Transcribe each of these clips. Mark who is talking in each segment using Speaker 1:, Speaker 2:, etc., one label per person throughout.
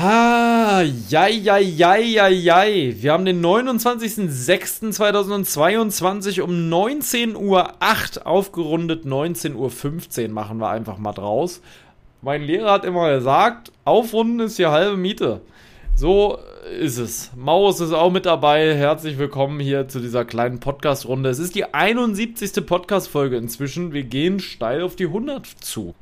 Speaker 1: Ah, jai, jai, jai, jai, jai. Wir haben den 29.06.2022 um 19.08 Uhr aufgerundet. 19.15 Uhr machen wir einfach mal draus. Mein Lehrer hat immer gesagt, aufrunden ist hier halbe Miete. So ist es. Maus ist auch mit dabei. Herzlich willkommen hier zu dieser kleinen Podcast-Runde. Es ist die 71. Podcast-Folge inzwischen. Wir gehen steil auf die 100 zu.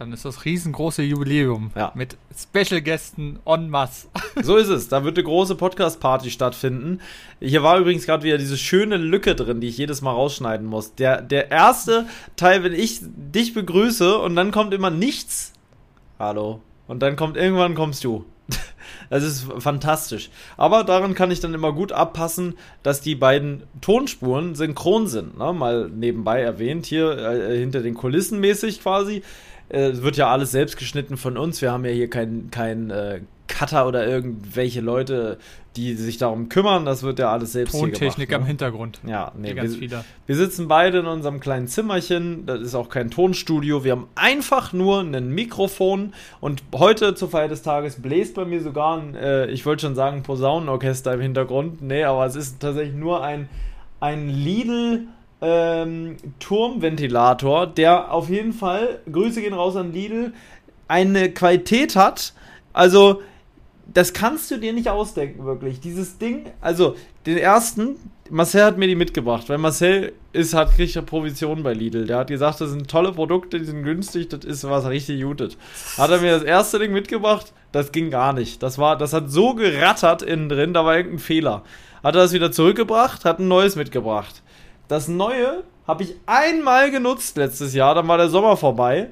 Speaker 2: Dann ist das riesengroße Jubiläum
Speaker 1: Ja.
Speaker 2: mit Special-Gästen en masse.
Speaker 1: So ist es. Da wird eine große Podcast-Party stattfinden. Hier war übrigens gerade wieder diese schöne Lücke drin, die ich jedes Mal rausschneiden muss. Der, der erste Teil, wenn ich dich begrüße und dann kommt immer nichts. Hallo. Und dann kommt irgendwann kommst du. Das ist fantastisch. Aber daran kann ich dann immer gut abpassen, dass die beiden Tonspuren synchron sind. Ne? Mal nebenbei erwähnt, hier äh, hinter den Kulissen mäßig quasi. Äh, Es wird ja alles selbst geschnitten von uns. Wir haben ja hier keinen kein, äh, Cutter oder irgendwelche Leute, die sich darum kümmern. Das wird ja alles selbst hier
Speaker 2: Tontechnik
Speaker 1: gemacht.
Speaker 2: am
Speaker 1: ne?
Speaker 2: Hintergrund.
Speaker 1: Ja, nee, wir, wir sitzen beide in unserem kleinen Zimmerchen. Das ist auch kein Tonstudio. Wir haben einfach nur ein Mikrofon. Und heute zur Feier des Tages bläst bei mir sogar ein, äh, ich wollte schon sagen, Posaunenorchester im Hintergrund. Nee, aber es ist tatsächlich nur ein, ein Lidl. Ähm, Turmventilator, der auf jeden Fall, Grüße gehen raus an Lidl, eine Qualität hat. Also, das kannst du dir nicht ausdenken, wirklich. Dieses Ding, also den ersten, Marcel hat mir die mitgebracht, weil Marcel ist, hat kriegt ja Provision bei Lidl. Der hat gesagt, das sind tolle Produkte, die sind günstig, das ist was richtig Gutes. Hat er mir das erste Ding mitgebracht, das ging gar nicht. Das war, das hat so gerattert innen drin, da war irgendein Fehler. Hat er das wieder zurückgebracht, hat ein neues mitgebracht. Das neue habe ich einmal genutzt letztes Jahr, dann war der Sommer vorbei.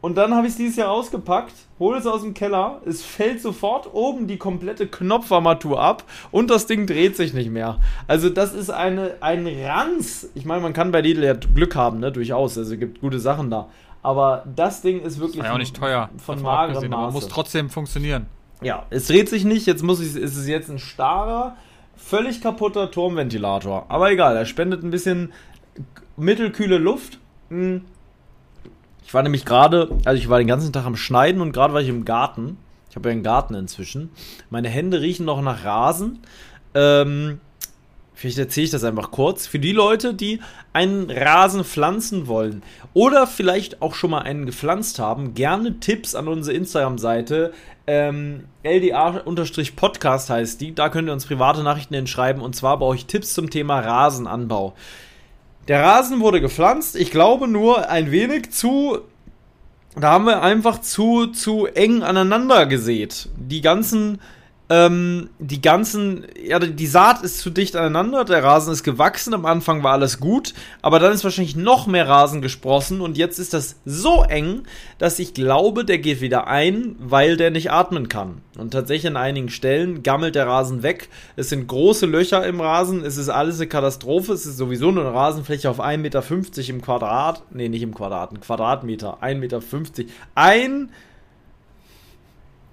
Speaker 1: Und dann habe ich es dieses Jahr ausgepackt, hole es aus dem Keller, es fällt sofort oben die komplette Knopfarmatur ab und das Ding dreht sich nicht mehr. Also das ist eine, ein Ranz. Ich meine, man kann bei Lidl ja Glück haben, ne, durchaus. Also es gibt gute Sachen da. Aber das Ding ist wirklich
Speaker 2: War ja auch nicht teuer.
Speaker 1: von magerem
Speaker 2: aber
Speaker 1: Maße.
Speaker 2: muss trotzdem funktionieren.
Speaker 1: Ja, es dreht sich nicht. Jetzt muss ich, ist es jetzt ein starrer, völlig kaputter Turmventilator. Aber egal, er spendet ein bisschen mittelkühle Luft. Hm. Ich war nämlich gerade, also ich war den ganzen Tag am Schneiden und gerade war ich im Garten. Ich habe ja einen Garten inzwischen. Meine Hände riechen noch nach Rasen. Ähm, vielleicht erzähle ich das einfach kurz. Für die Leute, die einen Rasen pflanzen wollen oder vielleicht auch schon mal einen gepflanzt haben, gerne Tipps an unsere Instagram-Seite. Ähm, LDA-Podcast heißt die. Da könnt ihr uns private Nachrichten hinschreiben und zwar brauche ich Tipps zum Thema Rasenanbau. Der Rasen wurde gepflanzt, ich glaube nur ein wenig zu. Da haben wir einfach zu, zu eng aneinander gesät. Die ganzen, ähm, die ganzen, ja, die Saat ist zu dicht aneinander, der Rasen ist gewachsen, am Anfang war alles gut, aber dann ist wahrscheinlich noch mehr Rasen gesprossen und jetzt ist das so eng, dass ich glaube, der geht wieder ein, weil der nicht atmen kann. Und tatsächlich an einigen Stellen gammelt der Rasen weg. Es sind große Löcher im Rasen, es ist alles eine Katastrophe, es ist sowieso nur eine Rasenfläche auf 1,50 Meter im Quadrat, nee, nicht im Quadrat, ein Quadratmeter, 1,50 Meter. Ein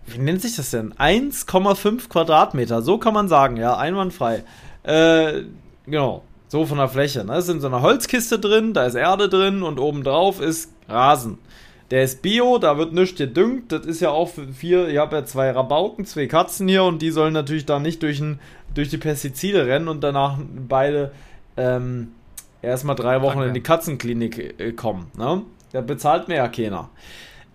Speaker 1: wie nennt sich das denn? 1,5 Quadratmeter, so kann man sagen, ja, einwandfrei. Äh, genau, so von der Fläche. Ne? Es ist in so einer Holzkiste drin, da ist Erde drin und obendrauf ist Rasen. Der ist Bio, da wird nichts gedüngt. Das ist ja auch für vier, ich habe ja zwei Rabauken, zwei Katzen hier und die sollen natürlich da nicht durch, ein, durch die Pestizide rennen und danach beide ähm, erstmal drei Wochen in die Katzenklinik äh, kommen. Ne? Da bezahlt mir ja keiner.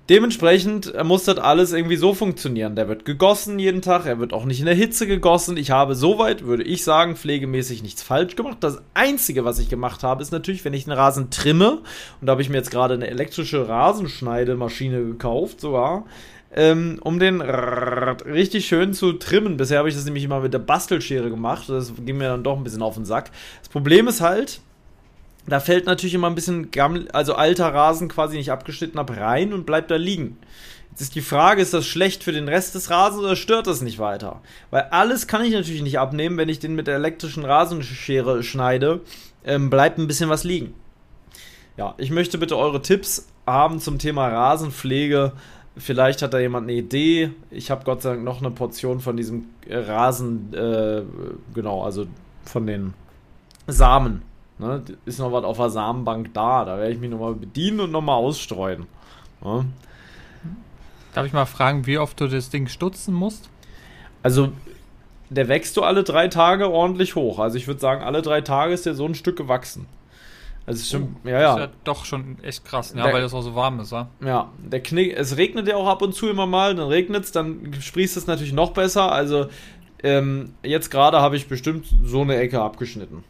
Speaker 1: Dementsprechend äh, muss das alles irgendwie so funktionieren. Der wird gegossen jeden Tag, er wird auch nicht in der Hitze gegossen. Ich habe soweit, würde ich sagen, pflegemäßig nichts falsch gemacht. Das Einzige, was ich gemacht habe, ist natürlich, wenn ich einen Rasen trimme, und da habe ich mir jetzt gerade eine elektrische Rasenschneidemaschine gekauft, sogar, ähm, um den richtig schön zu trimmen. Bisher habe ich das nämlich immer mit der Bastelschere gemacht. Das ging mir dann doch ein bisschen auf den Sack. Das Problem ist halt, da fällt natürlich immer ein bisschen also alter Rasen quasi nicht abgeschnitten ab rein und bleibt da liegen. Jetzt ist die Frage, ist das schlecht für den Rest des Rasens oder stört das nicht weiter? Weil alles kann ich natürlich nicht abnehmen, wenn ich den mit der elektrischen Rasenschere schneide, ähm, bleibt ein bisschen was liegen. Ja, ich möchte bitte eure Tipps haben zum Thema Rasenpflege. Vielleicht hat da jemand eine Idee. Ich habe Gott sei Dank noch eine Portion von diesem Rasen, äh, genau, also von den Samen. Ne? Ist noch was auf der Samenbank da. Da werde ich mich nochmal bedienen und nochmal ausstreuen. Ja?
Speaker 2: Darf ich mal fragen, wie oft du das Ding stutzen musst?
Speaker 1: Also, der wächst so alle drei Tage ordentlich hoch. Also, ich würde sagen, alle drei Tage ist der so ein Stück gewachsen. Also, schon, ja, ja.
Speaker 2: Das ist ja doch schon echt krass, ja,
Speaker 1: Der-
Speaker 2: weil das auch so warm ist, wa?
Speaker 1: Ja, der Knick, es regnet ja auch ab und zu immer mal, dann regnet es, dann sprießt es natürlich noch besser. Also ähm, jetzt gerade habe ich bestimmt so eine Ecke abgeschnitten.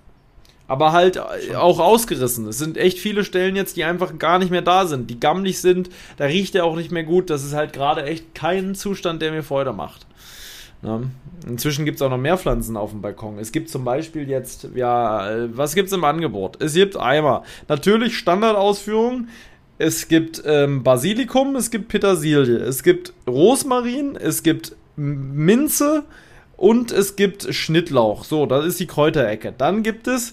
Speaker 1: Aber halt äh, auch ausgerissen. Es sind echt viele Stellen jetzt, die einfach gar nicht mehr da sind, die gammelig sind. Da riecht er auch nicht mehr gut. Das ist halt gerade echt kein Zustand, der mir Freude macht. Ne? Inzwischen gibt es auch noch mehr Pflanzen auf dem Balkon. Es gibt zum Beispiel jetzt, ja, äh, was gibt es im Angebot? Es gibt einmal natürlich Standardausführung. Es gibt ähm, Basilikum, es gibt Petersilie, es gibt Rosmarin, es gibt Minze und es gibt Schnittlauch. So, das ist die Kräuterecke. Dann gibt es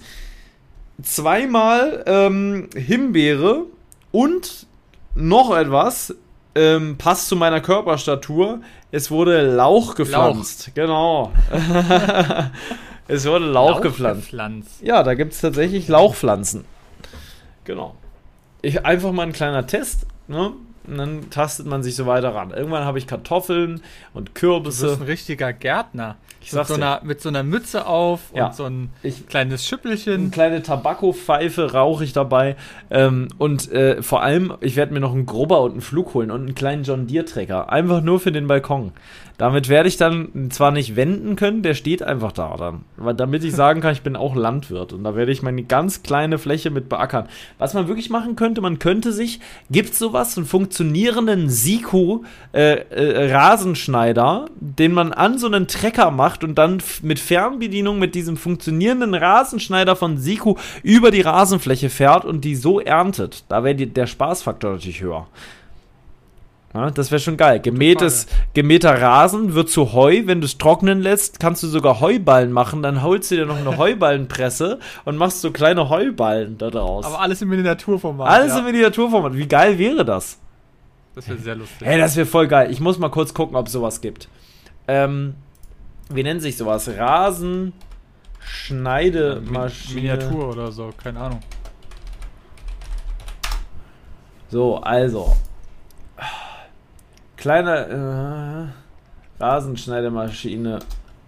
Speaker 1: zweimal ähm, Himbeere und noch etwas, ähm, passt zu meiner Körperstatur. Es wurde Lauch gepflanzt. Genau. es wurde Lauch, gepflanzt.
Speaker 2: gepflanzt.
Speaker 1: Ja, da gibt es tatsächlich Lauchpflanzen. Genau. Ich, einfach mal ein kleiner Test, ne? Und dann tastet man sich so weiter ran. Irgendwann habe ich Kartoffeln und
Speaker 2: Du bist
Speaker 1: Kürbisse.
Speaker 2: ein richtiger Gärtner.
Speaker 1: Ich
Speaker 2: mit, so einer, mit so einer Mütze auf
Speaker 1: Ja.
Speaker 2: und so ein
Speaker 1: Ich-
Speaker 2: kleines
Speaker 1: Eine
Speaker 2: Schüppelchen.
Speaker 1: kleine Tabakopfeife rauche ich dabei. Ähm, und äh, vor allem, ich werde mir noch einen Grubber und einen Flug holen und einen kleinen John Deere-Trecker. Einfach nur für den Balkon. Damit werde ich dann zwar nicht wenden können, der steht einfach da dann. Aber damit ich sagen kann, ich bin auch Landwirt. Und da werde ich meine ganz kleine Fläche mit beackern. Was man wirklich machen könnte, man könnte sich, gibt sowas, einen funktionierenden Siku äh, äh, Rasenschneider, den man an so einen Trecker macht und dann mit Fernbedienung mit diesem funktionierenden Rasenschneider von Siku über die Rasenfläche fährt und die so erntet. Da wäre der Spaßfaktor natürlich höher. Ja, das wäre schon geil. Gemähtes, gemähter Rasen wird zu Heu. Wenn du es trocknen lässt, kannst du sogar Heuballen machen. Dann holst du dir noch eine Heuballenpresse und machst so kleine Heuballen da draus.
Speaker 2: Aber alles im Miniaturformat.
Speaker 1: Alles
Speaker 2: ja.
Speaker 1: im Miniaturformat. Wie geil wäre das?
Speaker 2: Das wäre sehr lustig.
Speaker 1: Hey, das wäre voll geil. Ich muss mal kurz gucken, ob es sowas gibt. Ähm, wie nennt sich sowas? Rasen, Schneidemaschine.
Speaker 2: Miniatur oder so, keine Ahnung.
Speaker 1: So, also. Kleine äh, Rasenschneidemaschine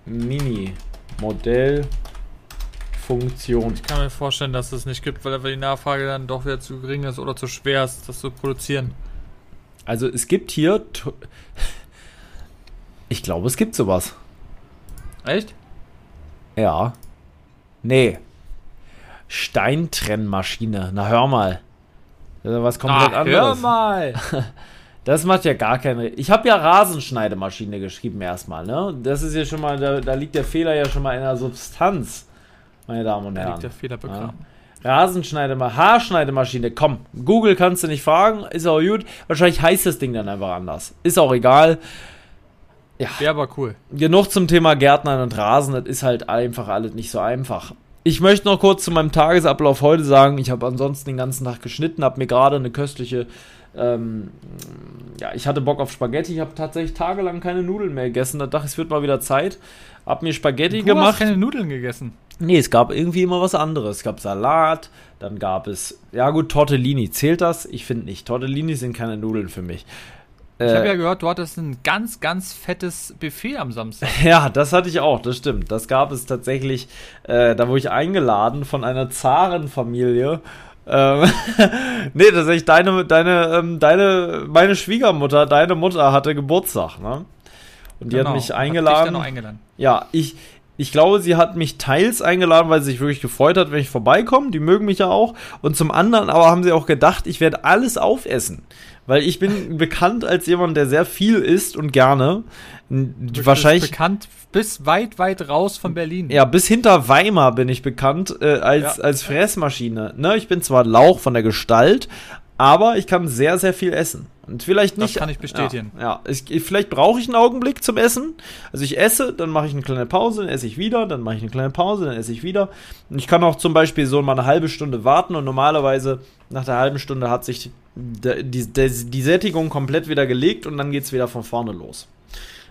Speaker 1: Mini Modell Funktion.
Speaker 2: Ich kann mir vorstellen, dass es nicht gibt, weil einfach die Nachfrage dann doch wieder zu gering ist oder zu schwer ist, das zu produzieren.
Speaker 1: Also es gibt hier Ich glaube, es gibt sowas.
Speaker 2: Echt?
Speaker 1: Ja. Nee. Steintrennmaschine. Na hör mal. Das ist ja was komplett
Speaker 2: hör
Speaker 1: anderes.
Speaker 2: mal!
Speaker 1: Das macht ja gar keine. Ich habe ja Rasenschneidemaschine geschrieben erstmal, ne? Das ist ja schon mal, da, da liegt der Fehler ja schon mal in der Substanz, meine Damen und
Speaker 2: Da
Speaker 1: Herren.
Speaker 2: liegt der Fehler begraben.
Speaker 1: Rasenschneidemaschine, Haarschneidemaschine, komm, Google kannst du nicht fragen, ist auch gut. Wahrscheinlich heißt das Ding dann einfach anders. Ist auch egal.
Speaker 2: Wäre aber cool.
Speaker 1: Genug zum Thema Gärtnern und Rasen, das ist halt einfach alles nicht so einfach. Ich möchte noch kurz zu meinem Tagesablauf heute sagen, ich habe ansonsten den ganzen Tag geschnitten, habe mir gerade eine köstliche, ähm, ja, ich hatte Bock auf Spaghetti, ich habe tatsächlich tagelang keine Nudeln mehr gegessen, da dachte ich, es wird mal wieder Zeit. Hab mir Spaghetti
Speaker 2: Du hast
Speaker 1: gemacht.
Speaker 2: keine Nudeln gegessen.
Speaker 1: Nee, es gab irgendwie immer was anderes. Es gab Salat, dann gab es, ja gut, Tortellini. Zählt das? Ich finde nicht. Tortellini sind keine Nudeln für mich.
Speaker 2: Ich habe ja
Speaker 1: Äh,
Speaker 2: gehört, du hattest ein ganz, ganz fettes Buffet am Samstag.
Speaker 1: ja, das hatte ich auch, das stimmt. Das gab es tatsächlich, äh, da wurde ich eingeladen von einer Zarenfamilie. Ähm, nee, tatsächlich deine, deine, ähm, deine, meine Schwiegermutter, deine Mutter hatte Geburtstag, ne? Und die hat mich
Speaker 2: Genau. Hat dich
Speaker 1: eingeladen.
Speaker 2: dann noch eingeladen.
Speaker 1: Ja, ich, ich glaube, sie hat mich teils eingeladen, weil sie sich wirklich gefreut hat, wenn ich vorbeikomme. Die mögen mich ja auch. Und zum anderen aber haben sie auch gedacht, ich werde alles aufessen. Weil ich bin bekannt als jemand, der sehr viel isst und gerne.
Speaker 2: Du
Speaker 1: Wahrscheinlich.
Speaker 2: bist bekannt bis weit, weit raus von Berlin.
Speaker 1: Ja, bis hinter Weimar bin ich bekannt äh, als,
Speaker 2: Ja.
Speaker 1: als Fressmaschine. Ne? Ich bin zwar Lauch von der Gestalt, aber ich kann sehr, sehr viel essen. Und vielleicht
Speaker 2: Das
Speaker 1: nicht.
Speaker 2: kann ich bestätigen.
Speaker 1: Ja, ja. Ich, vielleicht brauche ich einen Augenblick zum Essen. Also ich esse, dann mache ich eine kleine Pause, dann esse ich wieder, dann mache ich eine kleine Pause, dann esse ich wieder. Und ich kann auch zum Beispiel so mal eine halbe Stunde warten und normalerweise nach der halben Stunde hat sich die, die, die, die Sättigung komplett wieder gelegt und dann geht es wieder von vorne los.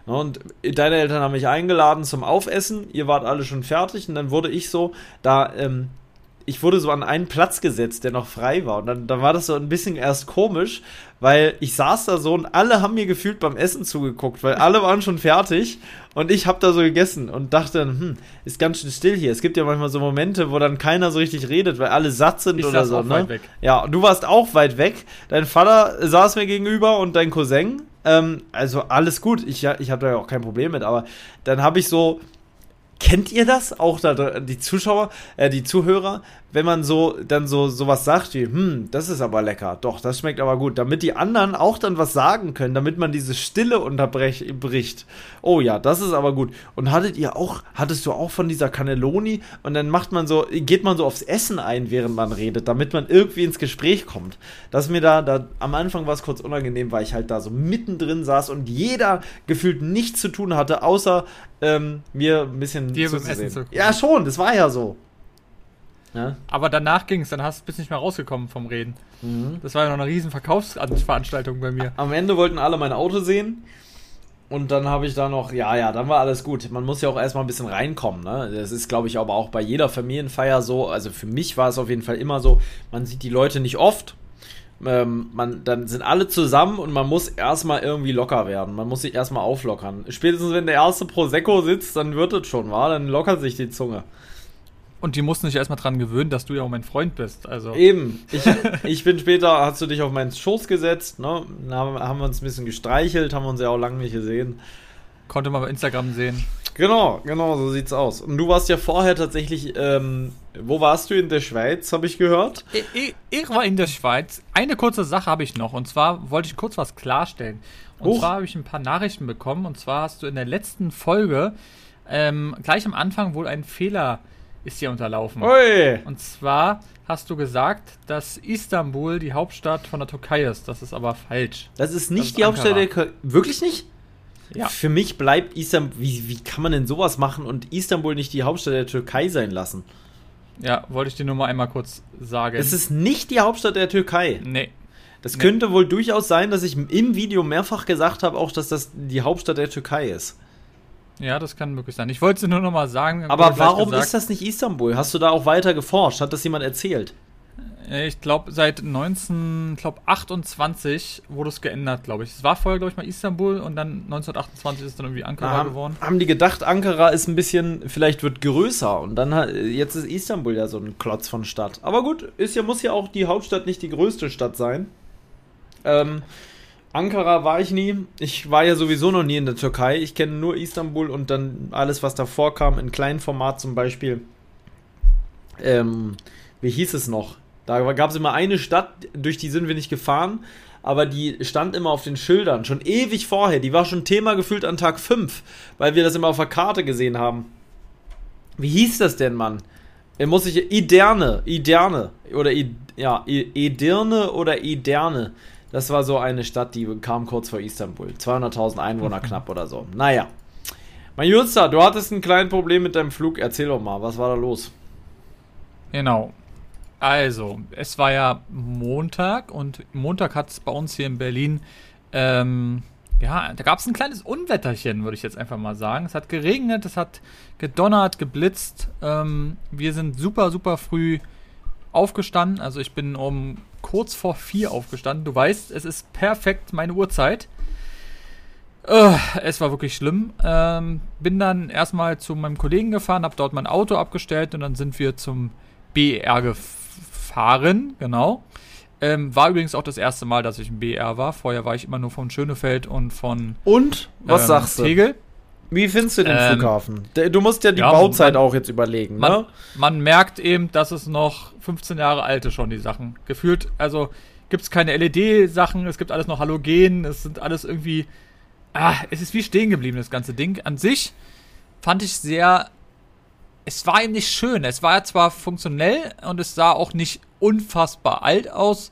Speaker 1: Und deine Eltern haben mich eingeladen zum Aufessen, ihr wart alle schon fertig und dann wurde ich so, da, ähm, ich wurde so an einen Platz gesetzt, der noch frei war. Und dann, dann war das so ein bisschen erst komisch, weil ich saß da so und alle haben mir gefühlt beim Essen zugeguckt, weil alle waren schon fertig und ich habe da so gegessen und dachte, hm, ist ganz schön still hier. Es gibt ja manchmal so Momente, wo dann keiner so richtig redet, weil alle satt sind
Speaker 2: Ich
Speaker 1: oder
Speaker 2: saß
Speaker 1: so.
Speaker 2: auch
Speaker 1: ne?
Speaker 2: weit weg.
Speaker 1: Ja, du warst auch weit weg. Dein Vater saß mir gegenüber und dein Cousin. Ähm, also alles gut. Ich, ich habe da ja auch kein Problem mit. Aber dann habe ich so. Kennt ihr das? Auch da, die Zuschauer, äh, die Zuhörer, wenn man so dann so sowas sagt wie, hm, das ist aber lecker, doch, das schmeckt aber gut, damit die anderen auch dann was sagen können, damit man diese Stille unterbricht. Oh ja, das ist aber gut. Und hattet ihr auch, hattest du auch von dieser Cannelloni und dann macht man so, geht man so aufs Essen ein, während man redet, damit man irgendwie ins Gespräch kommt. Dass mir da, da am Anfang war es kurz unangenehm, weil ich halt da so mittendrin saß und jeder gefühlt nichts zu tun hatte, außer ähm, mir ein bisschen
Speaker 2: Dir beim. Essen zu.
Speaker 1: Ja, schon, das war ja so. Ja.
Speaker 2: Aber danach ging es, dann hast, bist nicht mehr rausgekommen vom Reden. Das war ja noch eine riesen Verkaufsveranstaltung bei mir.
Speaker 1: Am Ende wollten alle mein Auto sehen. Und dann habe ich da noch, ja, ja, dann war alles gut. Man muss ja auch erstmal ein bisschen reinkommen, ne? Das ist, glaube ich, aber auch bei jeder Familienfeier so. Also für mich war es auf jeden Fall immer so, man sieht die Leute nicht oft. Ähm, man, dann sind alle zusammen und man muss erstmal irgendwie locker werden. Man muss sich erstmal auflockern. Spätestens wenn der erste Prosecco sitzt, dann wird es schon, war, dann lockert sich die Zunge.
Speaker 2: Und die mussten sich erstmal dran gewöhnen, dass du ja auch mein Freund bist. Also,
Speaker 1: Eben. Ich, ich bin später, hast du dich auf meinen Schoß gesetzt, ne? Dann haben, haben wir uns ein bisschen gestreichelt, haben uns ja auch lange nicht gesehen.
Speaker 2: konnte man bei Instagram sehen.
Speaker 1: Genau, genau, so sieht's aus. Und du warst ja vorher tatsächlich, ähm, wo warst du in der Schweiz, habe ich gehört?
Speaker 2: Ich, ich, war in der Schweiz. Eine kurze Sache habe ich noch. Und zwar wollte ich kurz was klarstellen. Und
Speaker 1: Huch.
Speaker 2: zwar habe ich ein paar Nachrichten bekommen. Und zwar hast du in der letzten Folge ähm, gleich am Anfang wohl ein Fehler ist dir unterlaufen.
Speaker 1: Ui!
Speaker 2: Und zwar hast du gesagt, dass Istanbul die Hauptstadt von der Türkei ist. Das ist aber falsch.
Speaker 1: Das ist
Speaker 2: Das
Speaker 1: nicht
Speaker 2: ist
Speaker 1: die Hauptstadt der
Speaker 2: Ankara.
Speaker 1: Türkei. Wirklich nicht?
Speaker 2: Ja.
Speaker 1: Für mich bleibt Istanbul. Wie, wie kann man denn sowas machen und Istanbul nicht die Hauptstadt der Türkei sein lassen?
Speaker 2: Ja, wollte ich dir nur mal einmal kurz sagen.
Speaker 1: Es ist nicht die Hauptstadt der Türkei.
Speaker 2: nee.
Speaker 1: Das
Speaker 2: Nee.
Speaker 1: könnte wohl durchaus sein, dass ich im Video mehrfach gesagt habe, auch dass das die Hauptstadt der Türkei ist.
Speaker 2: Ja, das kann möglich sein. Ich wollte es nur noch mal sagen.
Speaker 1: Aber warum
Speaker 2: gesagt.
Speaker 1: ist das nicht Istanbul? Hast du da auch weiter geforscht? Hat das jemand erzählt?
Speaker 2: Äh, Ich glaube, seit 1928 wurde es geändert, glaube ich. Es war vorher, glaube ich, mal Istanbul und dann 1928 ist es dann irgendwie Ankara
Speaker 1: haben,
Speaker 2: geworden.
Speaker 1: haben die gedacht, Ankara ist ein bisschen, vielleicht wird größer und dann jetzt ist Istanbul ja so ein Klotz von Stadt. Aber gut, ist ja, muss ja auch die Hauptstadt nicht die größte Stadt sein. Ähm, Ankara war ich nie. Ich war ja sowieso noch nie in der Türkei. Ich kenne nur Istanbul und dann alles, was davor kam, in kleinem Format zum Beispiel. Ähm, wie hieß es noch? Da gab es immer eine Stadt, durch die sind wir nicht gefahren, aber die stand immer auf den Schildern, schon ewig vorher. Die war schon Thema gefühlt an Tag 5, weil wir das immer auf der Karte gesehen haben. Wie hieß das denn, Mann? Er muss sich. Iderne, Iderne. Oder I, ja, I- Edirne oder Iderne. Das war so eine Stadt, die kam kurz vor Istanbul. 200.000 Einwohner knapp oder so. Naja. Mein Jutster, du hattest ein kleines Problem mit deinem Flug. Erzähl doch mal, was war da los?
Speaker 2: Genau. Also, es war ja Montag und Montag hat es bei uns hier in Berlin, ähm, ja, da gab es ein kleines Unwetterchen, würde ich jetzt einfach mal sagen. Es hat geregnet, es hat gedonnert, geblitzt. Ähm, wir sind super, super früh aufgestanden. Also ich bin um kurz vor vier aufgestanden. Du weißt, es ist perfekt meine Uhrzeit. Äh, es war wirklich schlimm. Ähm, bin dann erstmal zu meinem Kollegen gefahren, habe dort mein Auto abgestellt und dann sind wir zum BR gefahren, genau. Ähm, war übrigens auch das erste Mal, dass ich im BR war. Vorher war ich immer nur von Schönefeld und von
Speaker 1: Und? Was
Speaker 2: ähm,
Speaker 1: sagst du?
Speaker 2: Tegel.
Speaker 1: Wie findest du den
Speaker 2: Ähm,
Speaker 1: Flughafen? Du musst ja die
Speaker 2: ja,
Speaker 1: Bauzeit
Speaker 2: man-
Speaker 1: auch jetzt überlegen,
Speaker 2: Man,
Speaker 1: ne?
Speaker 2: man merkt eben, dass es noch 15 Jahre alt ist schon, die Sachen. Gefühlt, also gibt es keine LED-Sachen, es gibt alles noch Halogen, es sind alles irgendwie. Ah, es ist wie stehen geblieben, das ganze Ding. An sich fand ich sehr. Es war eben nicht schön. Es war zwar funktionell und es sah auch nicht unfassbar alt aus,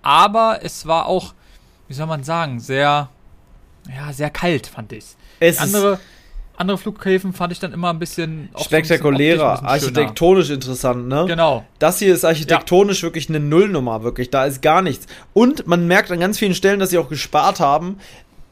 Speaker 2: aber es war auch, wie soll man sagen, sehr. Ja, sehr kalt, fand ich.
Speaker 1: Es
Speaker 2: Andere, andere Flughäfen fand ich dann immer ein bisschen. auch so ein bisschen
Speaker 1: spektakulärer,
Speaker 2: schöner.
Speaker 1: architektonisch interessant, ne?
Speaker 2: Genau.
Speaker 1: Das hier ist architektonisch wirklich eine Nullnummer, wirklich. Da ist gar nichts. Und man merkt an ganz vielen Stellen, dass sie auch gespart haben.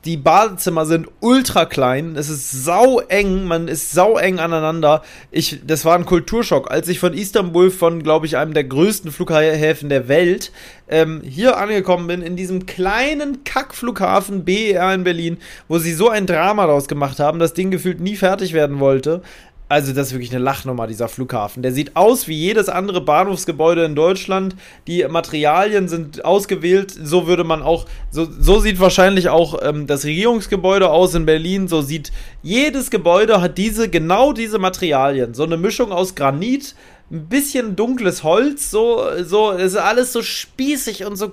Speaker 1: Die Badezimmer sind ultra klein. Es ist sau eng. Man ist sau eng aneinander. Ich, das war ein Kulturschock. Als ich von Istanbul, von, glaube ich, einem der größten Flughäfen der Welt, ähm, hier angekommen bin, in diesem kleinen Kackflughafen BER in Berlin, wo sie so ein Drama daraus gemacht haben, das Ding gefühlt nie fertig werden wollte. Also, das ist wirklich eine Lachnummer, dieser Flughafen. Der sieht aus wie jedes andere Bahnhofsgebäude in Deutschland. Die Materialien sind ausgewählt. So würde man auch, so, so sieht wahrscheinlich auch ähm, das Regierungsgebäude aus in Berlin. So sieht jedes Gebäude hat diese, genau diese Materialien. So eine Mischung aus Granit, ein bisschen dunkles Holz, so, so, es ist alles so spießig und so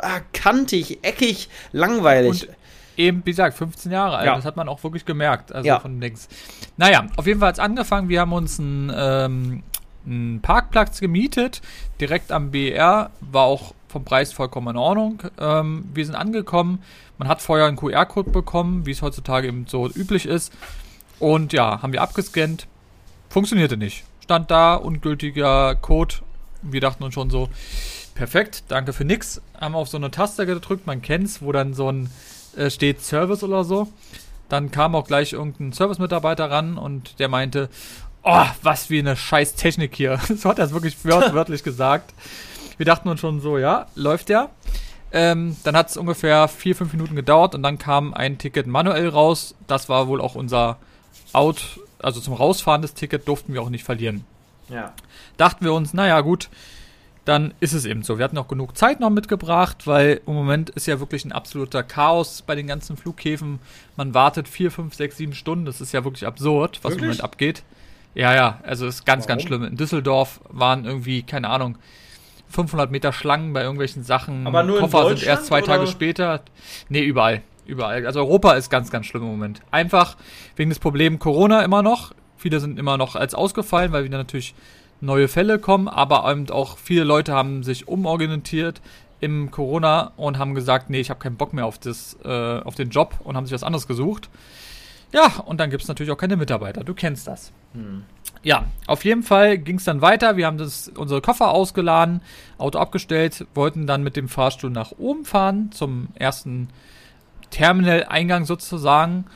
Speaker 1: ah, kantig, eckig, langweilig.
Speaker 2: Und eben, wie gesagt, 15 Jahre alt.
Speaker 1: Ja.
Speaker 2: Das hat man auch wirklich gemerkt. Also
Speaker 1: Ja.
Speaker 2: von Dings. Naja, auf jeden Fall hat es angefangen. Wir haben uns einen, ähm, einen Parkplatz gemietet, direkt am BR. War auch vom Preis vollkommen in Ordnung. Ähm, wir sind angekommen. Man hat vorher einen QR-Code bekommen, wie es heutzutage eben so üblich ist. Und ja, haben wir abgescannt. Funktionierte nicht. Stand da, ungültiger Code. Wir dachten uns schon so, perfekt, danke für nix. Haben auf so eine Taste gedrückt, man kennt's, wo dann so ein äh, steht Service oder so. Dann kam auch gleich irgendein Service-Mitarbeiter ran und der meinte, oh, was wie eine scheiß Technik hier. so hat er es wirklich wört wörtlich gesagt. Wir dachten uns schon so, ja, läuft ja. Ähm, dann hat es ungefähr vier, fünf Minuten gedauert und dann kam ein Ticket manuell raus. Das war wohl auch unser Out, also zum Rausfahren des Ticket durften wir auch nicht verlieren
Speaker 1: ja.
Speaker 2: dachten wir uns, naja gut, dann ist es eben so. Wir hatten auch genug Zeit noch mitgebracht, weil im Moment ist ja wirklich ein absoluter Chaos bei den ganzen Flughäfen. Man wartet vier, fünf, sechs, sieben Stunden. Das ist ja wirklich absurd, was im
Speaker 1: Wirklich?
Speaker 2: Moment abgeht. Ja, ja, also ist ganz, ganz
Speaker 1: Warum?
Speaker 2: schlimm. In Düsseldorf waren irgendwie, keine Ahnung, 500 Meter Schlangen bei irgendwelchen Sachen.
Speaker 1: Aber nur in
Speaker 2: Koffer sind erst zwei Tage
Speaker 1: oder?
Speaker 2: später. Nee, überall. Überall. Also Europa ist ganz, ganz schlimm im Moment. Einfach wegen des Problems Corona immer noch. Viele sind immer noch als ausgefallen, weil wieder natürlich neue Fälle kommen, aber eben auch viele Leute haben sich umorientiert im Corona und haben gesagt, nee, ich habe keinen Bock mehr auf, das, äh, auf den Job und haben sich was anderes gesucht. Ja, und dann gibt es natürlich auch keine Mitarbeiter. Du kennst das. Ja, auf jeden Fall ging es dann weiter. Wir haben das, unsere Koffer ausgeladen, Auto abgestellt, wollten dann mit dem Fahrstuhl nach oben fahren, zum ersten Terminal-Eingang sozusagen.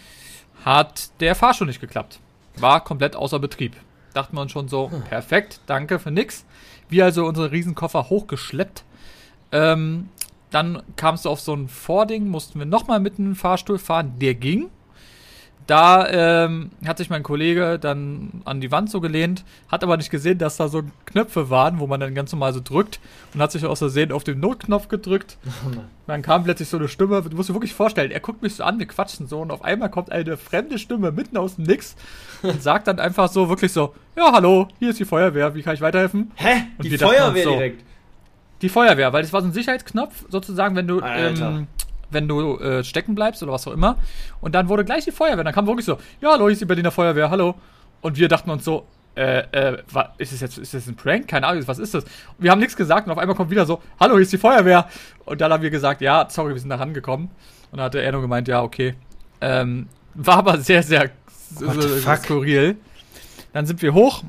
Speaker 2: Hat der Fahrstuhl nicht geklappt. War komplett außer Betrieb. Dachten wir uns schon so, perfekt, danke für nix. Wir also unsere Riesenkoffer hochgeschleppt. Ähm, dann kam es auf so ein Vording, mussten wir nochmal mit einem Fahrstuhl fahren. Der ging. Da ähm, hat sich mein Kollege dann an die Wand so gelehnt, hat aber nicht gesehen, dass da so Knöpfe waren, wo man dann ganz normal so drückt und hat sich aus Versehen auf den Notknopf gedrückt. Dann kam plötzlich so eine Stimme, du musst dir wirklich vorstellen, er guckt mich so an, wir quatschen so und auf einmal kommt eine fremde Stimme mitten aus dem Nix und sagt dann einfach so, wirklich so, ja hallo, hier ist die Feuerwehr, wie kann ich weiterhelfen?
Speaker 1: Hä?
Speaker 2: Und
Speaker 1: Die Feuerwehr
Speaker 2: so,
Speaker 1: direkt.
Speaker 2: Die Feuerwehr, weil das war so ein Sicherheitsknopf, sozusagen, wenn du,
Speaker 1: Alter.
Speaker 2: ähm, wenn du äh, stecken bleibst oder was auch immer. Und dann wurde gleich die Feuerwehr. Dann kam wirklich so, ja, hallo, hier ist die Berliner Feuerwehr, hallo. Und wir dachten uns so, äh, äh, wa, ist das jetzt, ist das ein Prank? Keine Ahnung, was ist das? Und wir haben nichts gesagt und auf einmal kommt wieder so, hallo, hier ist die Feuerwehr. Und dann haben wir gesagt, ja, sorry, wir sind da rangekommen. Und dann hat der nur gemeint, ja, okay. Ähm, war aber sehr, sehr
Speaker 1: fuck?
Speaker 2: skurril. Dann sind wir hoch.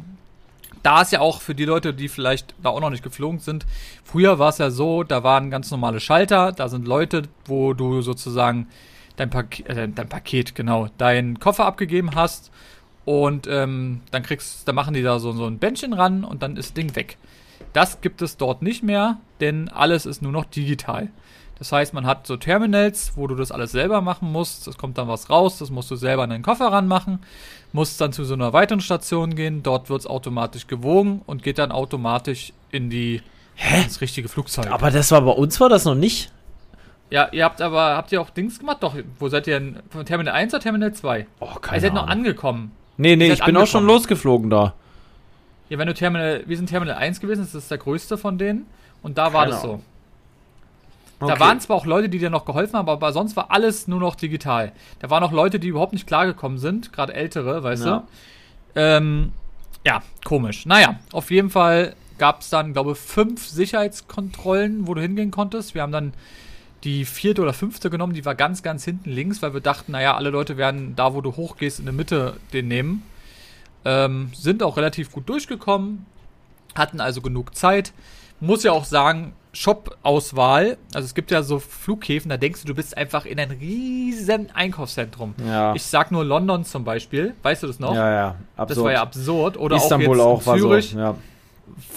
Speaker 2: Da ist ja auch für die Leute, die vielleicht da auch noch nicht geflogen sind, früher war es ja so, da waren ganz normale Schalter, da sind Leute, wo du sozusagen dein, Pak äh, dein Paket, genau, deinen Koffer abgegeben hast und ähm, dann kriegst, dann machen die da so, so ein Bändchen ran und dann ist das Ding weg. Das gibt es dort nicht mehr, denn alles ist nur noch digital. Das heißt, man hat so Terminals, wo du das alles selber machen musst. Es kommt dann was raus, das musst du selber in deinen Koffer ranmachen. Musst dann zu so einer weiteren Station gehen. Dort wird es automatisch gewogen und geht dann automatisch in die
Speaker 1: Hä?
Speaker 2: ins richtige Flugzeug.
Speaker 1: Aber das war bei uns war das noch nicht.
Speaker 2: Ja, ihr habt aber, habt ihr auch Dings gemacht? Doch, wo seid ihr denn? Von Terminal 1 oder Terminal 2?
Speaker 1: Oh,
Speaker 2: ihr seid noch angekommen.
Speaker 1: Nee, nee, ich bin auch schon losgeflogen da.
Speaker 2: Ja, wenn du Terminal, wir sind Terminal 1 gewesen, das ist der größte von denen. Und da war
Speaker 1: Keine
Speaker 2: das so.
Speaker 1: Ahnung.
Speaker 2: Da waren zwar auch Leute, die dir noch geholfen haben, aber sonst war alles nur noch digital. Da waren auch Leute, die überhaupt nicht klargekommen sind, gerade ältere, weißt
Speaker 1: Ja.
Speaker 2: du. Ähm, ja, komisch. Naja, auf jeden Fall gab es dann, glaube ich, fünf Sicherheitskontrollen, wo du hingehen konntest. Wir haben dann die vierte oder fünfte genommen, die war ganz, ganz hinten links, weil wir dachten, naja, alle Leute werden da, wo du hochgehst, in der Mitte den nehmen. Ähm, sind auch relativ gut durchgekommen, hatten also genug Zeit. Muss ja auch sagen, Shop-Auswahl, also es gibt ja so Flughäfen, da denkst du, du bist einfach in ein riesen Einkaufszentrum.
Speaker 1: Ja.
Speaker 2: Ich sag nur London zum Beispiel, weißt du das noch?
Speaker 1: ja, ja.
Speaker 2: das
Speaker 1: Absurd.
Speaker 2: war ja absurd. Oder
Speaker 1: Istanbul
Speaker 2: auch,
Speaker 1: auch,
Speaker 2: jetzt
Speaker 1: war
Speaker 2: in Zürich.
Speaker 1: so. Ja.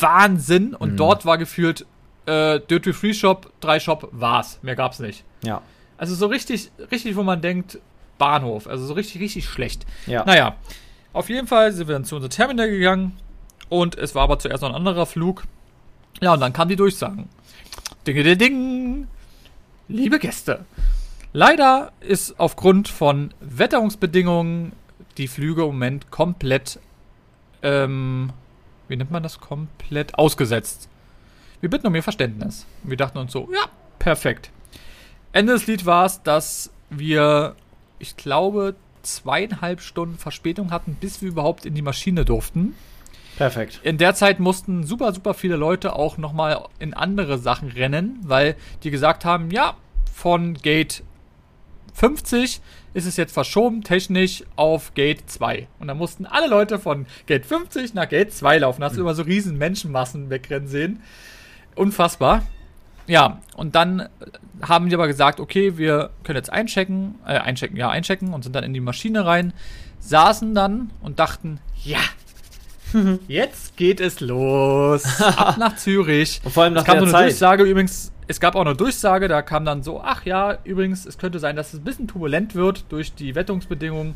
Speaker 2: Wahnsinn. Und
Speaker 1: Mhm.
Speaker 2: dort war gefühlt äh, Dirty Free Shop, drei Shop, war's. Mehr gab's nicht.
Speaker 1: Ja.
Speaker 2: Also so richtig, richtig, wo man denkt, Bahnhof. Also so richtig, richtig schlecht.
Speaker 1: Ja.
Speaker 2: Naja, auf jeden Fall sind wir dann zu unserem Terminal gegangen und es war aber zuerst noch ein anderer Flug. Ja, und dann kamen die Durchsagen. Dinge, ding, ding. Liebe Gäste, leider ist aufgrund von Wetterungsbedingungen die Flüge im Moment komplett, ähm, wie nennt man das, komplett ausgesetzt. Wir bitten um Ihr Verständnis. Und wir dachten uns so, ja, perfekt. Ende des Lied war es, dass wir, ich glaube, zweieinhalb Stunden Verspätung hatten, bis wir überhaupt in die Maschine durften.
Speaker 1: Perfekt.
Speaker 2: In der Zeit mussten super, super viele Leute auch nochmal in andere Sachen rennen, weil die gesagt haben, ja, von Gate 50 ist es jetzt verschoben, technisch auf Gate 2. Und dann mussten alle Leute von Gate 50 nach Gate 2 laufen. Da hast du immer so riesen Menschenmassen wegrennen sehen. Unfassbar. Ja, und dann haben die aber gesagt, okay, wir können jetzt einchecken, äh, einchecken, ja, einchecken und sind dann in die Maschine rein, saßen dann und dachten, ja, jetzt geht es los. Ab nach Zürich.
Speaker 1: Und vor allem nach
Speaker 2: Es kam
Speaker 1: der
Speaker 2: so eine
Speaker 1: Zeit.
Speaker 2: Durchsage übrigens, es gab auch eine Durchsage, da kam dann so, ach ja, übrigens, es könnte sein, dass es ein bisschen turbulent wird durch die Wetterungsbedingungen.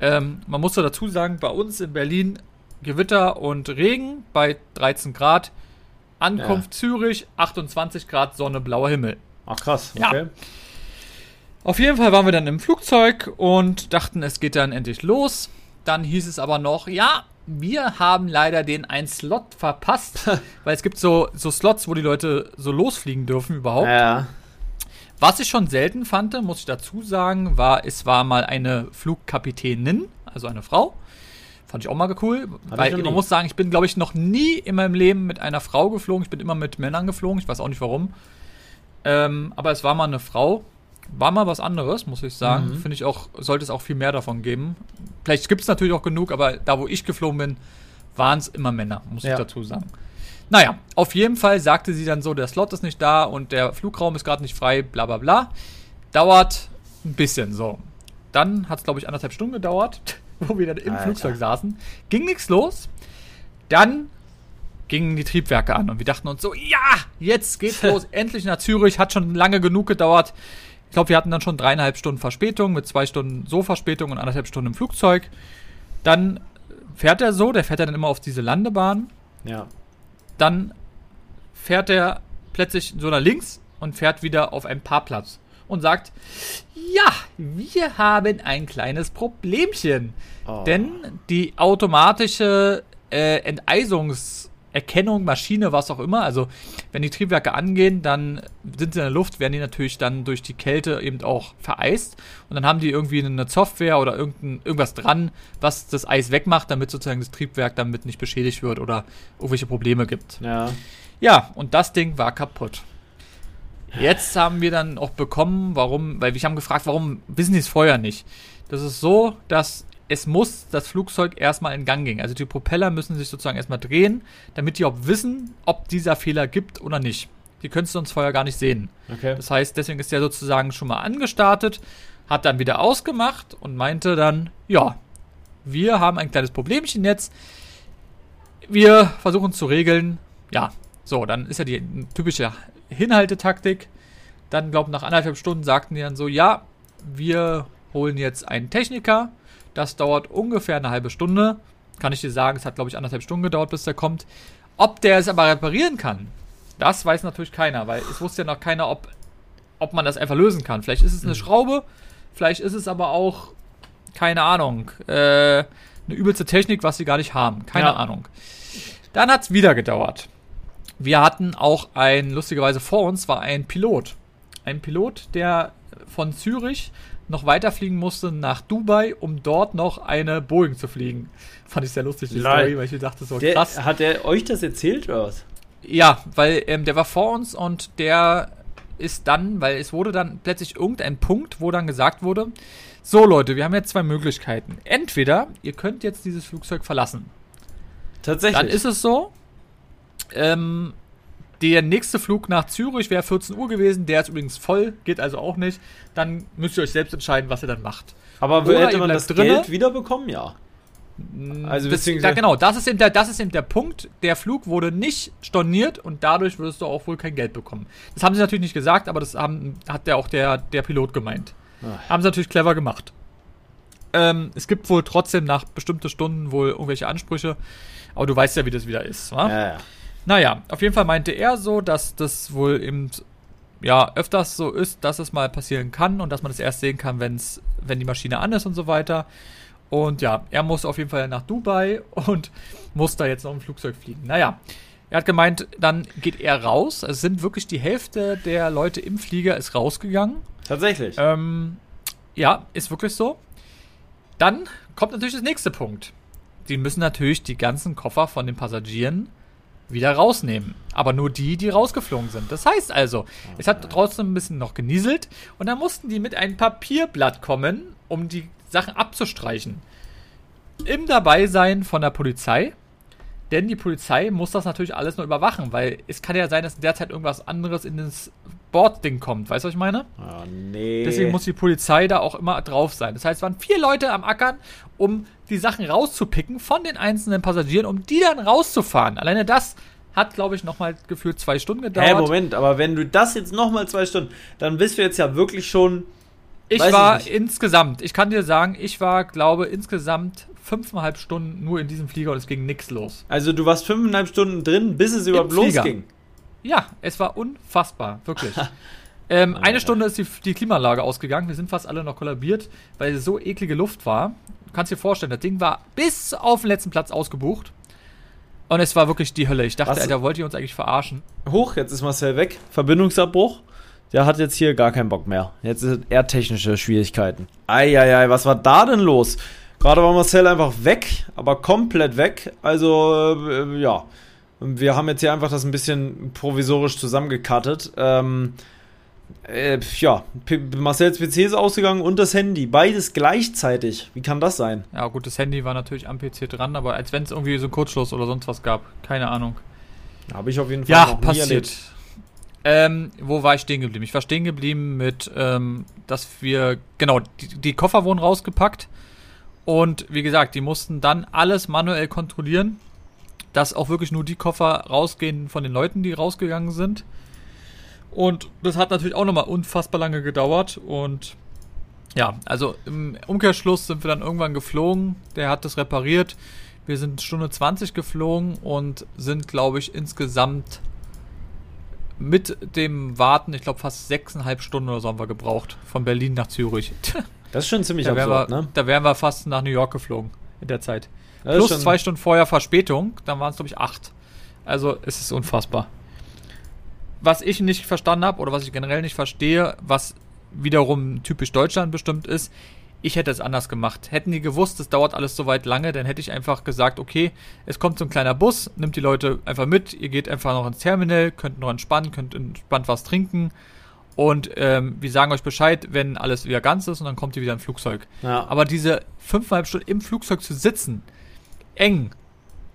Speaker 2: Ähm, man muss da dazu sagen, bei uns in Berlin Gewitter und Regen bei 13 Grad. Ankunft Zürich, 28 Grad, Sonne, blauer Himmel.
Speaker 1: Ach krass.
Speaker 2: Ja.
Speaker 1: Okay.
Speaker 2: Auf jeden Fall waren wir dann im Flugzeug und dachten, es geht dann endlich los. Dann hieß es aber noch, ja, wir haben leider den einen Slot verpasst, weil es gibt so, so Slots, wo die Leute so losfliegen dürfen überhaupt.
Speaker 1: Ja.
Speaker 2: Was ich schon selten fand, muss ich dazu sagen, war, es war mal eine Flugkapitänin, also eine Frau. Fand ich auch mal cool,
Speaker 1: ich
Speaker 2: weil man muss sagen, ich bin, glaube ich, noch nie in meinem Leben mit einer Frau geflogen. Ich bin immer mit Männern geflogen, ich weiß auch nicht warum. Ähm, aber es war mal eine Frau. War mal was anderes, muss ich sagen.
Speaker 1: Mhm.
Speaker 2: Finde ich auch, sollte es auch viel mehr davon geben. Vielleicht gibt es natürlich auch genug, aber da, wo ich geflogen bin, waren es immer Männer, muss
Speaker 1: Ja.
Speaker 2: ich dazu sagen. Naja, auf jeden Fall sagte sie dann so, der Slot ist nicht da und der Flugraum ist gerade nicht frei, bla bla bla. Dauert ein bisschen so. Dann hat es, glaube ich, anderthalb Stunden gedauert, wo wir dann im
Speaker 1: Alter.
Speaker 2: Flugzeug saßen. Ging nichts los. Dann gingen die Triebwerke an und wir dachten uns so, ja, jetzt geht's los, endlich nach Zürich, hat schon lange genug gedauert. Ich glaube, wir hatten dann schon dreieinhalb Stunden Verspätung, mit zwei Stunden so Verspätung und anderthalb Stunden im Flugzeug. Dann fährt er so, der fährt dann immer auf diese Landebahn
Speaker 1: Ja.
Speaker 2: dann fährt er plötzlich so nach links und fährt wieder auf einen Parkplatz und sagt, ja, wir haben ein kleines Problemchen.
Speaker 1: Oh.
Speaker 2: Denn die automatische äh, Enteiserungserkennung, Maschine, was auch immer, also wenn die Triebwerke angehen, dann sind sie in der Luft, werden die natürlich dann durch die Kälte eben auch vereist. Und dann haben die irgendwie eine Software oder irgendein, irgendwas dran, was das Eis wegmacht, damit sozusagen das Triebwerk damit nicht beschädigt wird oder irgendwelche Probleme gibt.
Speaker 1: Ja.
Speaker 2: Ja, und das Ding war kaputt. Jetzt haben wir dann auch bekommen, warum, weil wir haben gefragt, warum wissen die es vorher nicht? Das ist so, dass es muss das Flugzeug erstmal in Gang gehen. Also die Propeller müssen sich sozusagen erstmal drehen, damit die auch wissen, ob dieser Fehler gibt oder nicht. Die können es sonst vorher gar nicht sehen.
Speaker 1: Okay.
Speaker 2: Das heißt, deswegen ist der sozusagen schon mal angestartet, hat dann wieder ausgemacht und meinte dann, ja, wir haben ein kleines Problemchen jetzt. Wir versuchen es zu regeln. Ja, so, dann ist ja die typische Hinhaltetaktik. Dann, glaube ich, nach anderthalb Stunden sagten die dann so, ja, wir holen jetzt einen Techniker. Das dauert ungefähr eine halbe Stunde. Kann ich dir sagen, es hat, glaube ich, anderthalb Stunden gedauert, bis der kommt. Ob der es aber reparieren kann, das weiß natürlich keiner, weil es wusste ja noch keiner, ob ob man das einfach lösen kann. Vielleicht ist es eine Schraube, vielleicht ist es aber auch, keine Ahnung, äh, eine übelste Technik, was sie gar nicht haben. Keine
Speaker 1: Ja.
Speaker 2: Ahnung. Dann hat es wieder gedauert. Wir hatten auch ein, lustigerweise vor uns war ein Pilot. Ein Pilot, der von Zürich noch weiterfliegen musste nach Dubai, um dort noch eine Boeing zu fliegen. Fand ich sehr lustig, die
Speaker 1: Lol.
Speaker 2: Story, weil ich dachte, so
Speaker 1: Der,
Speaker 2: krass.
Speaker 1: Hat er euch das erzählt oder was?
Speaker 2: Ja, weil ähm, der war vor uns und der ist dann, weil es wurde dann plötzlich irgendein Punkt, wo dann gesagt wurde, so Leute, wir haben jetzt zwei Möglichkeiten. Entweder ihr könnt jetzt dieses Flugzeug verlassen.
Speaker 1: Tatsächlich.
Speaker 2: Dann ist es so, ähm, der nächste Flug nach Zürich wäre 14 Uhr gewesen, der ist übrigens voll, geht also auch nicht. Dann müsst ihr euch selbst entscheiden, was ihr dann macht.
Speaker 1: aber
Speaker 2: oder
Speaker 1: hätte man das
Speaker 2: drinne.
Speaker 1: Geld wiederbekommen? Ja. Also
Speaker 2: das, da, genau, das ist, eben der, das ist eben der Punkt. Der Flug wurde nicht storniert und dadurch würdest du auch wohl kein Geld bekommen. Das haben sie natürlich nicht gesagt, aber das haben, hat ja auch der, der Pilot gemeint.
Speaker 1: Ach.
Speaker 2: Haben sie natürlich clever gemacht. Ähm, es gibt wohl trotzdem nach bestimmten Stunden wohl irgendwelche Ansprüche, aber du weißt ja, wie das wieder ist. Wa?
Speaker 1: Ja, ja.
Speaker 2: Naja, auf jeden Fall meinte er so, dass das wohl eben ja öfters so ist, dass es mal passieren kann und dass man das erst sehen kann, wenn's, wenn die Maschine an ist und so weiter. Und ja, er muss auf jeden Fall nach Dubai und muss da jetzt noch im Flugzeug fliegen. Naja, er hat gemeint, dann geht er raus. Es sind wirklich die Hälfte der Leute im Flieger ist rausgegangen.
Speaker 1: Tatsächlich.
Speaker 2: Ähm, ja, ist wirklich so. Dann kommt natürlich das nächste Punkt. Die müssen natürlich die ganzen Koffer von den Passagieren wieder rausnehmen. Aber nur die, die rausgeflogen sind. Das heißt also, es hat trotzdem ein bisschen noch genieselt und dann mussten die mit einem Papierblatt kommen, um die Sachen abzustreichen. Im Dabeisein von der Polizei. Denn die Polizei muss das natürlich alles nur überwachen, weil es kann ja sein, dass derzeit irgendwas anderes in das Bordding kommt. Weißt du, was ich meine?
Speaker 1: Ah, nee.
Speaker 2: Deswegen muss die Polizei da auch immer drauf sein. Das heißt, es waren vier Leute am Ackern, um die Sachen rauszupicken von den einzelnen Passagieren, um die dann rauszufahren. Alleine das hat, glaube ich, nochmal gefühlt zwei Stunden gedauert.
Speaker 1: Hä, Moment, aber wenn du das jetzt nochmal zwei Stunden, dann bist du jetzt ja wirklich schon.
Speaker 2: ich
Speaker 1: ich
Speaker 2: war
Speaker 1: nicht.
Speaker 2: insgesamt, ich kann dir sagen, ich war, glaube insgesamt fünfeinhalb Stunden nur in diesem Flieger und es ging nichts los.
Speaker 1: Also du warst fünfeinhalb Stunden drin, bis es überhaupt losging.
Speaker 2: Ja, es war unfassbar, wirklich. ähm, eine Stunde ist die, die Klimaanlage ausgegangen. Wir sind fast alle noch kollabiert, weil es so eklige Luft war. Du kannst dir vorstellen, das Ding war bis auf den letzten Platz ausgebucht. Und es war wirklich die Hölle. Ich dachte,
Speaker 1: Was?
Speaker 2: Alter, wollt ihr uns eigentlich verarschen?
Speaker 1: Hoch, jetzt ist Marcel weg. Verbindungsabbruch. Der hat jetzt hier gar keinen Bock mehr. Jetzt sind eher technische Schwierigkeiten. Eieiei, was war da denn los? Gerade war Marcel einfach weg, aber komplett weg. Also, äh, ja. Wir haben jetzt hier einfach das ein bisschen provisorisch zusammengekattet. Ähm, äh, ja, P Marcels PC ist ausgegangen und das Handy. Beides gleichzeitig. Wie kann das sein?
Speaker 2: Ja, gut, das Handy war natürlich am PC dran, aber als wenn es irgendwie so einen Kurzschluss oder sonst was gab. Keine Ahnung.
Speaker 1: Habe ich auf jeden Fall
Speaker 2: Ja,
Speaker 1: noch nie
Speaker 2: passiert.
Speaker 1: erlebt.
Speaker 2: Ähm, wo war ich stehen geblieben? Ich war stehen geblieben mit, ähm, dass wir, genau, die, die Koffer wurden rausgepackt. Und wie gesagt, die mussten dann alles manuell kontrollieren, dass auch wirklich nur die Koffer rausgehen von den Leuten, die rausgegangen sind. Und das hat natürlich auch nochmal unfassbar lange gedauert. Und ja, also im Umkehrschluss sind wir dann irgendwann geflogen. Der hat das repariert. Wir sind Stunde 20 geflogen und sind, glaube ich, insgesamt mit dem Warten, ich glaube, fast sechseinhalb Stunden oder so haben wir gebraucht. Von Berlin nach Zürich.
Speaker 1: Das ist schon ziemlich
Speaker 2: Da
Speaker 1: absurd,
Speaker 2: wir,
Speaker 1: ne?
Speaker 2: da wären wir fast nach New York geflogen in der Zeit.
Speaker 1: Das
Speaker 2: Plus zwei Stunden vorher Verspätung, dann waren es, glaube ich, acht. Also es ist unfassbar. Was ich nicht verstanden habe oder was ich generell nicht verstehe, was wiederum typisch Deutschland bestimmt ist, ich hätte es anders gemacht. Hätten die gewusst, es dauert alles so weit lange, dann hätte ich einfach gesagt, okay, es kommt so ein kleiner Bus, nimmt die Leute einfach mit, ihr geht einfach noch ins Terminal, könnt noch entspannen, könnt entspannt was trinken und ähm, wir sagen euch Bescheid, wenn alles wieder ganz ist und dann kommt ihr wieder im Flugzeug.
Speaker 1: Ja.
Speaker 2: Aber diese fünfeinhalb Stunden im Flugzeug zu sitzen, eng.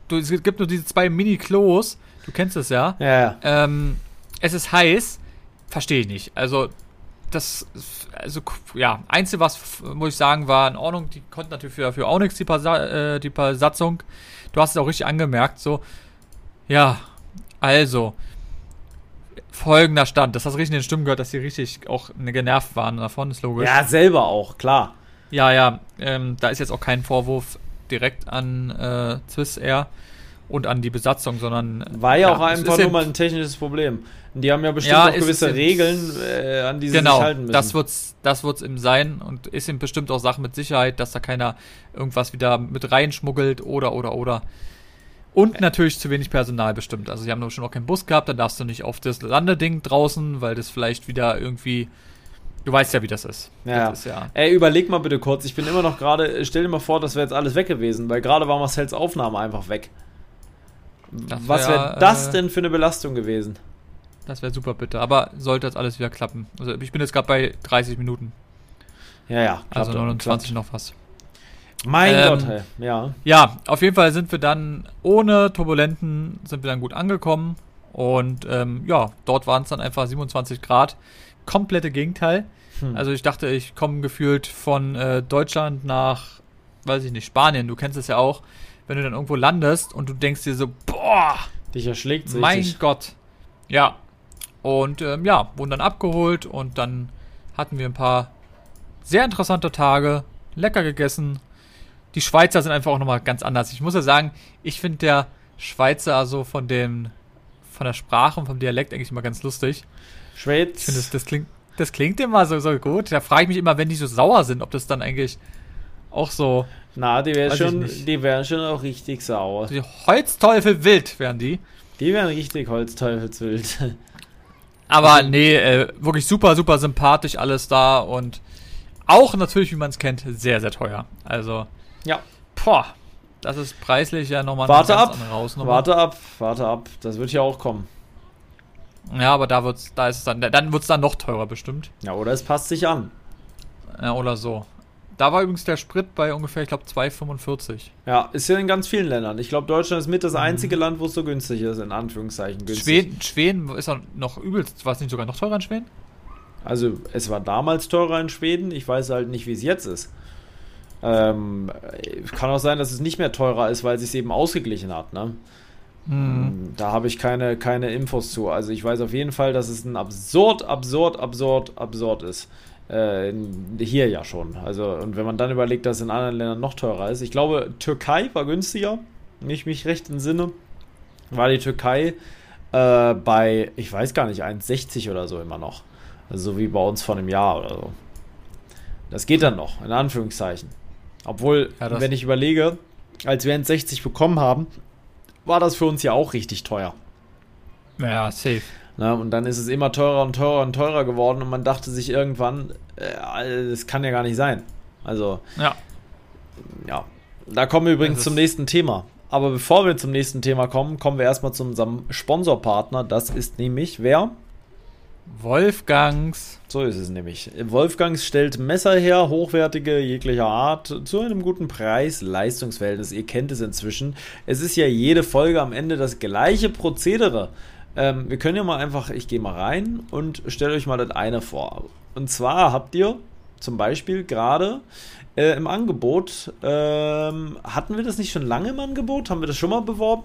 Speaker 2: Du, es gibt nur diese zwei Mini-Klos, du kennst es ja.
Speaker 1: ja.
Speaker 2: Ähm, es ist heiß, verstehe ich nicht. Also, das, also, ja, Einzige, was, muss ich sagen, war in Ordnung. Die konnten natürlich für, dafür auch nichts, die, Pasa äh, die Besatzung. Du hast es auch richtig angemerkt, so. Ja, also, folgender Stand. Das hast du richtig in den Stimmen gehört, dass sie richtig auch ne, genervt waren davon, ist logisch.
Speaker 1: Ja, selber auch, klar.
Speaker 2: Ja, ja, ähm, da ist jetzt auch kein Vorwurf direkt an äh, Swiss Air und an die Besatzung, sondern.
Speaker 1: War ja, auch einfach nur mal ein technisches Problem. Die haben ja bestimmt ja, auch gewisse Regeln, äh, an die sie
Speaker 2: genau,
Speaker 1: sich halten müssen.
Speaker 2: Das wird's, das wird's ihm sein und ist ihm bestimmt auch Sache mit Sicherheit, dass da keiner irgendwas wieder mit reinschmuggelt oder oder oder. Und natürlich zu wenig Personal bestimmt. Also sie haben schon noch keinen Bus gehabt, dann darfst du nicht auf das Landeding draußen, weil das vielleicht wieder irgendwie. Du weißt ja, wie das ist.
Speaker 1: Ja.
Speaker 2: Das ist ja
Speaker 1: Ey, überleg mal bitte kurz. Ich bin immer noch gerade. Stell dir mal vor, das wäre jetzt alles weg gewesen, weil gerade war Marcells Aufnahme einfach weg. Wär, Was wäre das äh, denn für eine Belastung gewesen?
Speaker 2: Das wäre super bitte. Aber sollte jetzt alles wieder klappen. Also ich bin jetzt gerade bei 30 Minuten.
Speaker 1: Ja, ja.
Speaker 2: Also 29 klappt. noch was.
Speaker 1: Mein ähm, Gott, hey. ja.
Speaker 2: Ja, auf jeden Fall sind wir dann ohne Turbulenten sind wir dann gut angekommen. Und ähm, ja, dort waren es dann einfach 27 Grad. Komplette Gegenteil. Hm. Also ich dachte, ich komme gefühlt von äh, Deutschland nach, weiß ich nicht, Spanien. Du kennst es ja auch. Wenn du dann irgendwo landest und du denkst dir so, boah,
Speaker 1: dich erschlägt sich.
Speaker 2: Mein Gott. Ja. Und ähm, ja, wurden dann abgeholt und dann hatten wir ein paar sehr interessante Tage, lecker gegessen, die Schweizer sind einfach auch nochmal ganz anders. Ich muss ja sagen, ich finde der Schweizer also von dem, von der Sprache und vom Dialekt eigentlich immer ganz lustig.
Speaker 1: Schweiz.
Speaker 2: Ich finde, das, das, klingt, das klingt immer so, so gut. Da frage ich mich immer, wenn die so sauer sind, ob das dann eigentlich auch so.
Speaker 1: Na, die wären schon, die wären schon auch richtig sauer.
Speaker 2: Die Holzteufel wild wären die.
Speaker 1: Die wären richtig Holzteufelswild.
Speaker 2: Aber nee, äh, wirklich super, super sympathisch alles da und auch natürlich, wie man es kennt, sehr, sehr teuer. Also
Speaker 1: ja.
Speaker 2: Boah, das ist preislich ja nochmal
Speaker 1: warte eine ganz ab, andere Warte ab, warte ab, das wird ja auch kommen.
Speaker 2: Ja, aber da wird's, da ist es dann, dann wird's dann noch teurer bestimmt.
Speaker 1: Ja, oder es passt sich an.
Speaker 2: Ja, oder so. Da war übrigens der Sprit bei ungefähr, ich glaube, 2,45.
Speaker 1: Ja, ist ja in ganz vielen Ländern. Ich glaube, Deutschland ist mit das mhm. einzige mhm. Land, wo es so günstig ist, in Anführungszeichen. Günstig.
Speaker 2: Schweden, Schweden ist noch übelst. War es nicht sogar noch teurer in Schweden?
Speaker 1: Also, es war damals teurer in Schweden. Ich weiß halt nicht, wie es jetzt ist. Ähm, kann auch sein, dass es nicht mehr teurer ist, weil es sich eben ausgeglichen hat. Ne? Mhm. Da habe ich keine, keine Infos zu. Also ich weiß auf jeden Fall, dass es ein absurd, absurd, absurd, absurd ist. Äh, hier ja schon. Also, und wenn man dann überlegt, dass es in anderen Ländern noch teurer ist. Ich glaube, Türkei war günstiger, wenn ich mich recht entsinne. War die Türkei äh, bei, ich weiß gar nicht, 1,60 oder so immer noch. Also so wie bei uns vor einem Jahr oder so. Das geht dann noch, in Anführungszeichen. Obwohl, ja, wenn ich überlege, als wir N60 bekommen haben, war das für uns ja auch richtig teuer.
Speaker 2: Ja, safe.
Speaker 1: Na, und dann ist es immer teurer und teurer und teurer geworden und man dachte sich irgendwann, äh, das kann ja gar nicht sein. Also,
Speaker 2: ja.
Speaker 1: Ja. Da kommen wir übrigens zum nächsten Thema. Aber bevor wir zum nächsten Thema kommen, kommen wir erstmal zu unserem Sponsorpartner. Das ist nämlich wer?
Speaker 2: Wolfgangs.
Speaker 1: So ist es nämlich. Wolfgangs stellt Messer her, hochwertige jeglicher Art, zu einem guten Preis, Leistungsverhältnis. Ihr kennt es inzwischen. Es ist ja jede Folge am Ende das gleiche Prozedere. Ähm, wir können ja mal einfach, ich gehe mal rein und stelle euch mal das eine vor. Und zwar habt ihr zum Beispiel gerade äh, im Angebot, ähm, hatten wir das nicht schon lange im Angebot? Haben wir das schon mal beworben?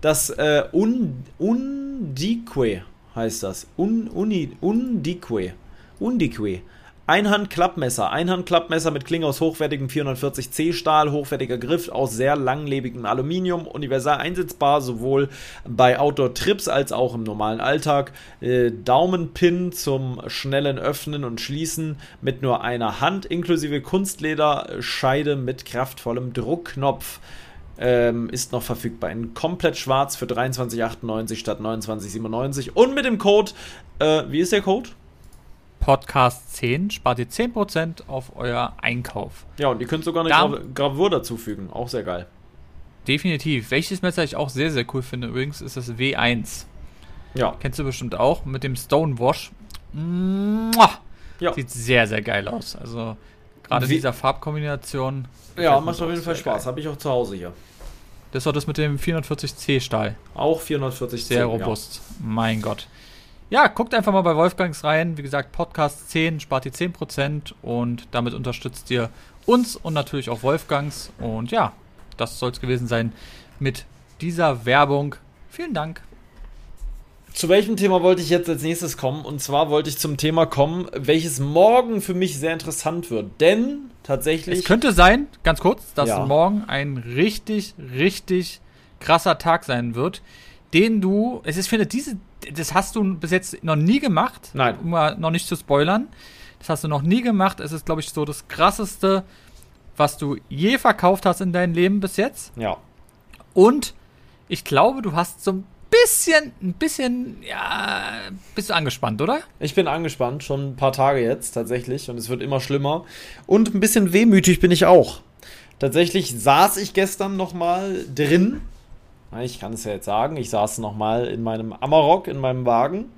Speaker 1: Das äh, Undique heißt das. Un, uni, undique. Undique. Einhandklappmesser. Einhandklappmesser mit Klinge aus hochwertigem 440C Stahl, hochwertiger Griff aus sehr langlebigem Aluminium, universal einsetzbar, sowohl bei Outdoor-Trips als auch im normalen Alltag. Äh, Daumenpin zum schnellen Öffnen und Schließen mit nur einer Hand, inklusive Kunstlederscheide mit kraftvollem Druckknopf ähm, ist noch verfügbar in komplett schwarz für 23,98 statt 29,97 und mit dem Code, äh, wie ist der Code?
Speaker 2: Podcast 10 spart ihr 10% auf euer Einkauf.
Speaker 1: Ja, und ihr könnt sogar eine Gra Gravur dazufügen, auch sehr geil.
Speaker 2: Definitiv. Welches Messer ich auch sehr, sehr cool finde übrigens, ist das W1.
Speaker 1: Ja.
Speaker 2: Kennst du bestimmt auch, mit dem Stonewash. Mua! Ja. Sieht sehr, sehr geil aus. Also gerade dieser Farbkombination.
Speaker 1: Ja, macht auf jeden Fall Spaß. Habe ich auch zu Hause hier.
Speaker 2: Das war das mit dem 440C Stahl.
Speaker 1: Auch 440C.
Speaker 2: Sehr robust. Ja. Mein Gott. Ja, guckt einfach mal bei Wolfgangs rein. Wie gesagt, Podcast 10 spart ihr 10% und damit unterstützt ihr uns und natürlich auch Wolfgangs. Und ja, das soll es gewesen sein mit dieser Werbung. Vielen Dank.
Speaker 1: Zu welchem Thema wollte ich jetzt als nächstes kommen? Und zwar wollte ich zum Thema kommen, welches morgen für mich sehr interessant wird. Denn tatsächlich.
Speaker 2: Es könnte sein, ganz kurz, dass ja. morgen ein richtig, richtig krasser Tag sein wird, den du, es ist, finde diese, das hast du bis jetzt noch nie gemacht.
Speaker 1: Nein.
Speaker 2: Um mal noch nicht zu spoilern. Das hast du noch nie gemacht. Es ist, glaube ich, so das krasseste, was du je verkauft hast in deinem Leben bis jetzt.
Speaker 1: Ja.
Speaker 2: Und ich glaube, du hast so ein bisschen, ein bisschen, ja, bist du angespannt, oder?
Speaker 1: Ich bin angespannt, schon ein paar Tage jetzt tatsächlich und es wird immer schlimmer. Und ein bisschen wehmütig bin ich auch. Tatsächlich saß ich gestern nochmal drin. Ich kann es ja jetzt sagen, ich saß nochmal in meinem Amarok, in meinem Wagen,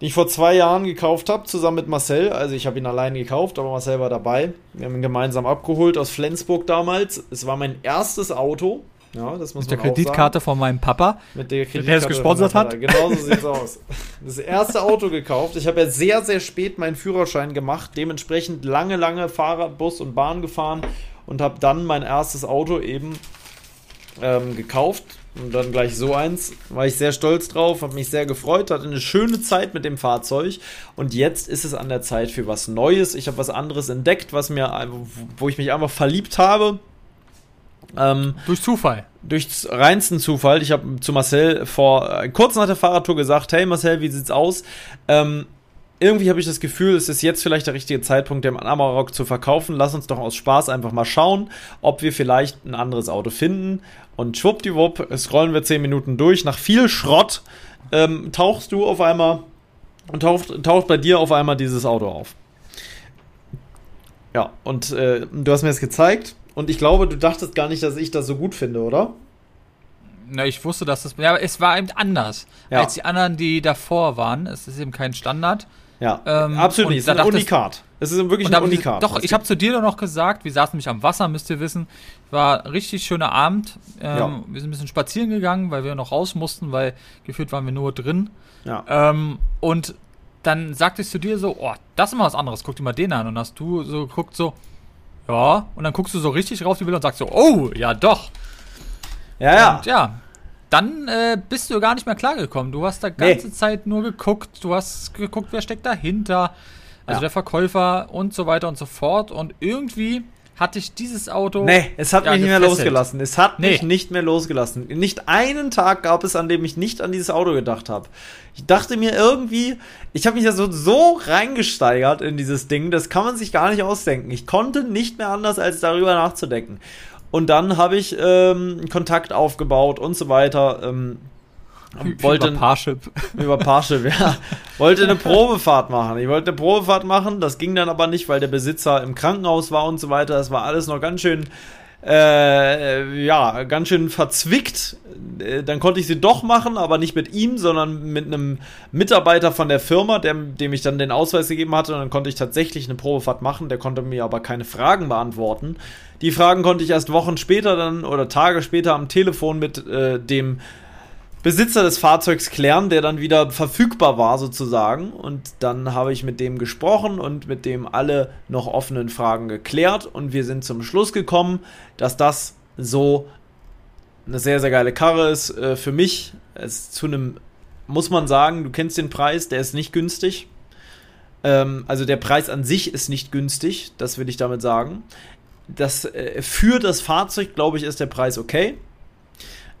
Speaker 1: den ich vor zwei Jahren gekauft habe, zusammen mit Marcel. Also ich habe ihn allein gekauft, aber Marcel war dabei. Wir haben ihn gemeinsam abgeholt aus Flensburg damals. Es war mein erstes Auto. Ja, das muss
Speaker 2: Mit der Kreditkarte von meinem Papa.
Speaker 1: Mit der
Speaker 2: Der es gesponsert hat.
Speaker 1: Genau so sieht's aus. Das erste Auto gekauft. Ich habe ja sehr, sehr spät meinen Führerschein gemacht. Dementsprechend lange, lange Fahrrad, Bus und Bahn gefahren und habe dann mein erstes Auto eben ähm, gekauft. Und dann gleich so eins. War ich sehr stolz drauf, habe mich sehr gefreut, hatte eine schöne Zeit mit dem Fahrzeug. Und jetzt ist es an der Zeit für was Neues. Ich habe was anderes entdeckt, was mir, wo ich mich einfach verliebt habe.
Speaker 2: Ähm, durch Zufall.
Speaker 1: Durch reinsten Zufall. Ich habe zu Marcel vor kurz nach der Fahrradtour gesagt: Hey Marcel, wie sieht's aus? Ähm, irgendwie habe ich das Gefühl, es ist jetzt vielleicht der richtige Zeitpunkt, den Amarok zu verkaufen. Lass uns doch aus Spaß einfach mal schauen, ob wir vielleicht ein anderes Auto finden. Und schwuppdiwupp, scrollen wir 10 Minuten durch. Nach viel Schrott ähm, tauchst du auf einmal und taucht, taucht bei dir auf einmal dieses Auto auf. Ja, und äh, du hast mir das gezeigt. Und ich glaube, du dachtest gar nicht, dass ich das so gut finde, oder?
Speaker 2: Na, ich wusste, dass das. Ja, aber es war eben anders
Speaker 1: Ja.
Speaker 2: als die anderen, die davor waren. Es ist eben kein Standard.
Speaker 1: Ja,
Speaker 2: Ähm,
Speaker 1: absolut nicht. Es ist ein Unikat. Es ist wirklich ein Unikat.
Speaker 2: Doch, ich habe zu dir doch noch gesagt, wir saßen nämlich am Wasser, müsst ihr wissen. War ein richtig schöner Abend. Ähm,
Speaker 1: Ja.
Speaker 2: Wir sind ein bisschen spazieren gegangen, weil wir noch raus mussten, weil gefühlt waren wir nur drin.
Speaker 1: Ja.
Speaker 2: Ähm, und dann sagte ich zu dir so, oh, das ist mal was anderes, guck dir mal den an. Und hast du so geguckt so, ja, und dann guckst du so richtig rauf die Bilder und sagst so, oh, ja doch.
Speaker 1: ja, ja.
Speaker 2: Und ja, dann äh, bist du gar nicht mehr klargekommen. Du hast da
Speaker 1: Nee.
Speaker 2: ganze Zeit nur geguckt, du hast geguckt, wer steckt dahinter. Also
Speaker 1: Ja.
Speaker 2: der Verkäufer und so weiter und so fort. Und irgendwie hatte ich dieses Auto.
Speaker 1: Nee, es hat
Speaker 2: Ja,
Speaker 1: mich nicht mehr
Speaker 2: gefesselt.
Speaker 1: losgelassen. Es hat mich
Speaker 2: Nee.
Speaker 1: nicht mehr losgelassen. Nicht einen Tag gab es, an dem ich nicht an dieses Auto gedacht habe. Ich dachte mir irgendwie, ich habe mich ja so, so reingesteigert in dieses Ding, das kann man sich gar nicht ausdenken. Ich konnte nicht mehr anders, als darüber nachzudenken. Und dann habe ich ähm, Kontakt aufgebaut und so weiter. Ähm, wollte
Speaker 2: Über Parship.
Speaker 1: über Parship, ja. Wollte eine Probefahrt machen. Ich wollte eine Probefahrt machen, das ging dann aber nicht, weil der Besitzer im Krankenhaus war und so weiter. Das war alles noch ganz schön, äh, ja, ganz schön verzwickt. Äh, Dann konnte ich sie doch machen, aber nicht mit ihm, sondern mit einem Mitarbeiter von der Firma, dem, dem ich dann den Ausweis gegeben hatte. Und dann konnte ich tatsächlich eine Probefahrt machen. Der konnte mir aber keine Fragen beantworten. Die Fragen konnte ich erst Wochen später dann oder Tage später am Telefon mit äh, dem Besitzer des Fahrzeugs klären, der dann wieder verfügbar war sozusagen. Und dann habe ich mit dem gesprochen und mit dem alle noch offenen Fragen geklärt. Und wir sind zum Schluss gekommen, dass das so eine sehr, sehr geile Karre ist. Äh, für mich es zu einem, muss man sagen, du kennst den Preis, der ist nicht günstig. Ähm, also der Preis an sich ist nicht günstig, das will ich damit sagen. Das, äh, für das Fahrzeug, glaube ich, ist der Preis okay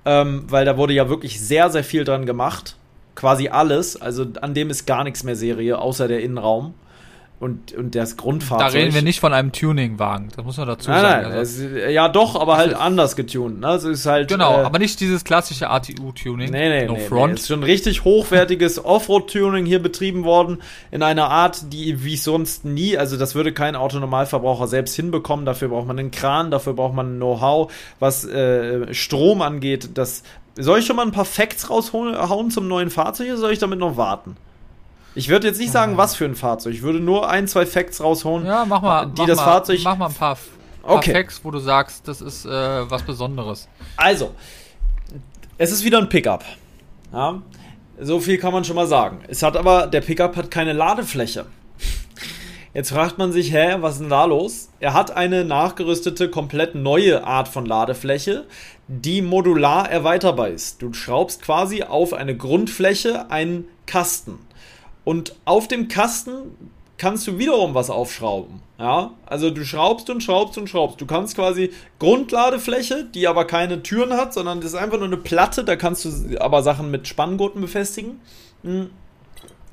Speaker 1: ähm, weil da wurde ja wirklich sehr, sehr viel dran gemacht. Quasi alles. Also an dem ist gar nichts mehr Serie, außer der Innenraum und, und das
Speaker 2: Da
Speaker 1: Grundfahrzeug.
Speaker 2: reden wir nicht von einem Tuning-Wagen. Das muss man dazu
Speaker 1: Nein,
Speaker 2: sagen.
Speaker 1: nein,
Speaker 2: Also,
Speaker 1: es, ja doch, aber halt anders getunt. Ne? Also ist halt,
Speaker 2: genau,
Speaker 1: äh,
Speaker 2: aber nicht dieses klassische ATU-Tuning.
Speaker 1: Nee, nee,
Speaker 2: no
Speaker 1: nee, nee.
Speaker 2: front.
Speaker 1: Es ist schon richtig hochwertiges Offroad-Tuning hier betrieben worden. In einer Art, die wie sonst nie, also das würde kein Autonormalverbraucher selbst hinbekommen. Dafür braucht man einen Kran, dafür braucht man ein Know-how, was äh, Strom angeht. Das, soll ich schon mal ein paar Facts raushauen zum neuen Fahrzeug oder soll ich damit noch warten? Ich würde jetzt nicht sagen, was für ein Fahrzeug. Ich würde nur ein, zwei Facts raushauen,
Speaker 2: Ja, mach mal,
Speaker 1: die
Speaker 2: mach
Speaker 1: das
Speaker 2: mal,
Speaker 1: Fahrzeug.
Speaker 2: Mach mal ein paar, paar
Speaker 1: Okay.
Speaker 2: Facts, wo du sagst, das ist äh, was Besonderes.
Speaker 1: Also, es ist wieder ein Pickup. Ja, so viel kann man schon mal sagen. Es hat aber, der Pickup hat keine Ladefläche. Jetzt fragt man sich, hä, was ist denn da los? Er hat eine nachgerüstete, komplett neue Art von Ladefläche, die modular erweiterbar ist. Du schraubst quasi auf eine Grundfläche einen Kasten. Und auf dem Kasten kannst du wiederum was aufschrauben. Ja, also du schraubst und schraubst und schraubst. Du kannst quasi Grundladefläche, die aber keine Türen hat, sondern das ist einfach nur eine Platte, da kannst du aber Sachen mit Spanngurten befestigen. Hm.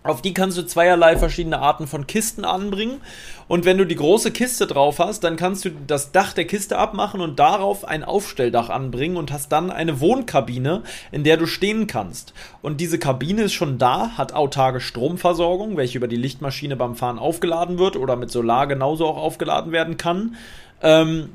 Speaker 1: Auf die kannst du zweierlei verschiedene Arten von Kisten anbringen. Und wenn du die große Kiste drauf hast, dann kannst du das Dach der Kiste abmachen und darauf ein Aufstelldach anbringen und hast dann eine Wohnkabine, in der du stehen kannst. Und diese Kabine ist schon da, hat autarke Stromversorgung, welche über die Lichtmaschine beim Fahren aufgeladen wird oder mit Solar genauso auch aufgeladen werden kann. Ähm,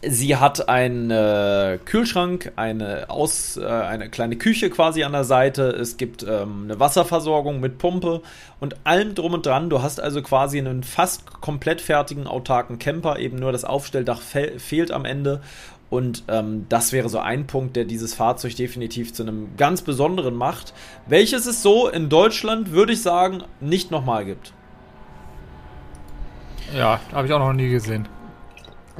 Speaker 1: Sie hat einen äh, Kühlschrank, eine, Aus, äh, eine kleine Küche quasi an der Seite. Es gibt ähm, eine Wasserversorgung mit Pumpe und allem drum und dran. Du hast also quasi einen fast komplett fertigen autarken Camper. Eben nur das Aufstelldach fe fehlt am Ende. Und ähm, das wäre so ein Punkt, der dieses Fahrzeug definitiv zu einem ganz besonderen macht. Welches es so in Deutschland, würde ich sagen, nicht nochmal gibt.
Speaker 2: Ja, habe ich auch noch nie gesehen.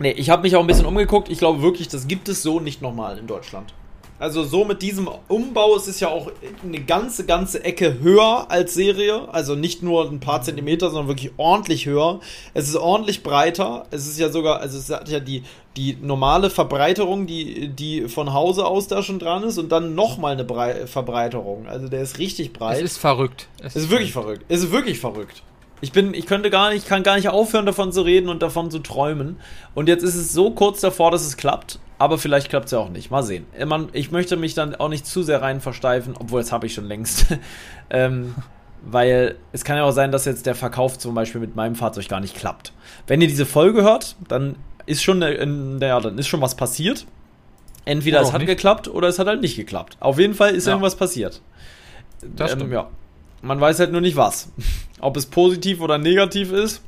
Speaker 1: Nee, ich habe mich auch ein bisschen umgeguckt. Ich glaube wirklich, das gibt es so nicht nochmal in Deutschland. Also so mit diesem Umbau, es ist ja auch eine ganze, ganze Ecke höher als Serie. Also nicht nur ein paar Zentimeter, sondern wirklich ordentlich höher. Es ist ordentlich breiter. Es ist ja sogar, also es hat ja die, die normale Verbreiterung, die, die von Hause aus da schon dran ist und dann nochmal eine Brei Verbreiterung. Also der ist richtig breit.
Speaker 2: Es ist verrückt.
Speaker 1: Es, es ist wirklich verrückt. Es ist wirklich verrückt. Ich bin, ich könnte gar nicht, kann gar nicht aufhören, davon zu reden und davon zu träumen. Und jetzt ist es so kurz davor, dass es klappt. Aber vielleicht klappt es ja auch nicht. Mal sehen. Ich möchte mich dann auch nicht zu sehr rein versteifen, obwohl das habe ich schon längst. ähm, weil es kann ja auch sein, dass jetzt der Verkauf zum Beispiel mit meinem Fahrzeug gar nicht klappt. Wenn ihr diese Folge hört, dann ist schon, naja, dann ist schon was passiert. Entweder es hat nicht. geklappt oder es hat halt nicht geklappt. Auf jeden Fall ist ja. irgendwas passiert. Das ähm, ja. Man weiß halt nur nicht was. Ob es positiv oder negativ ist,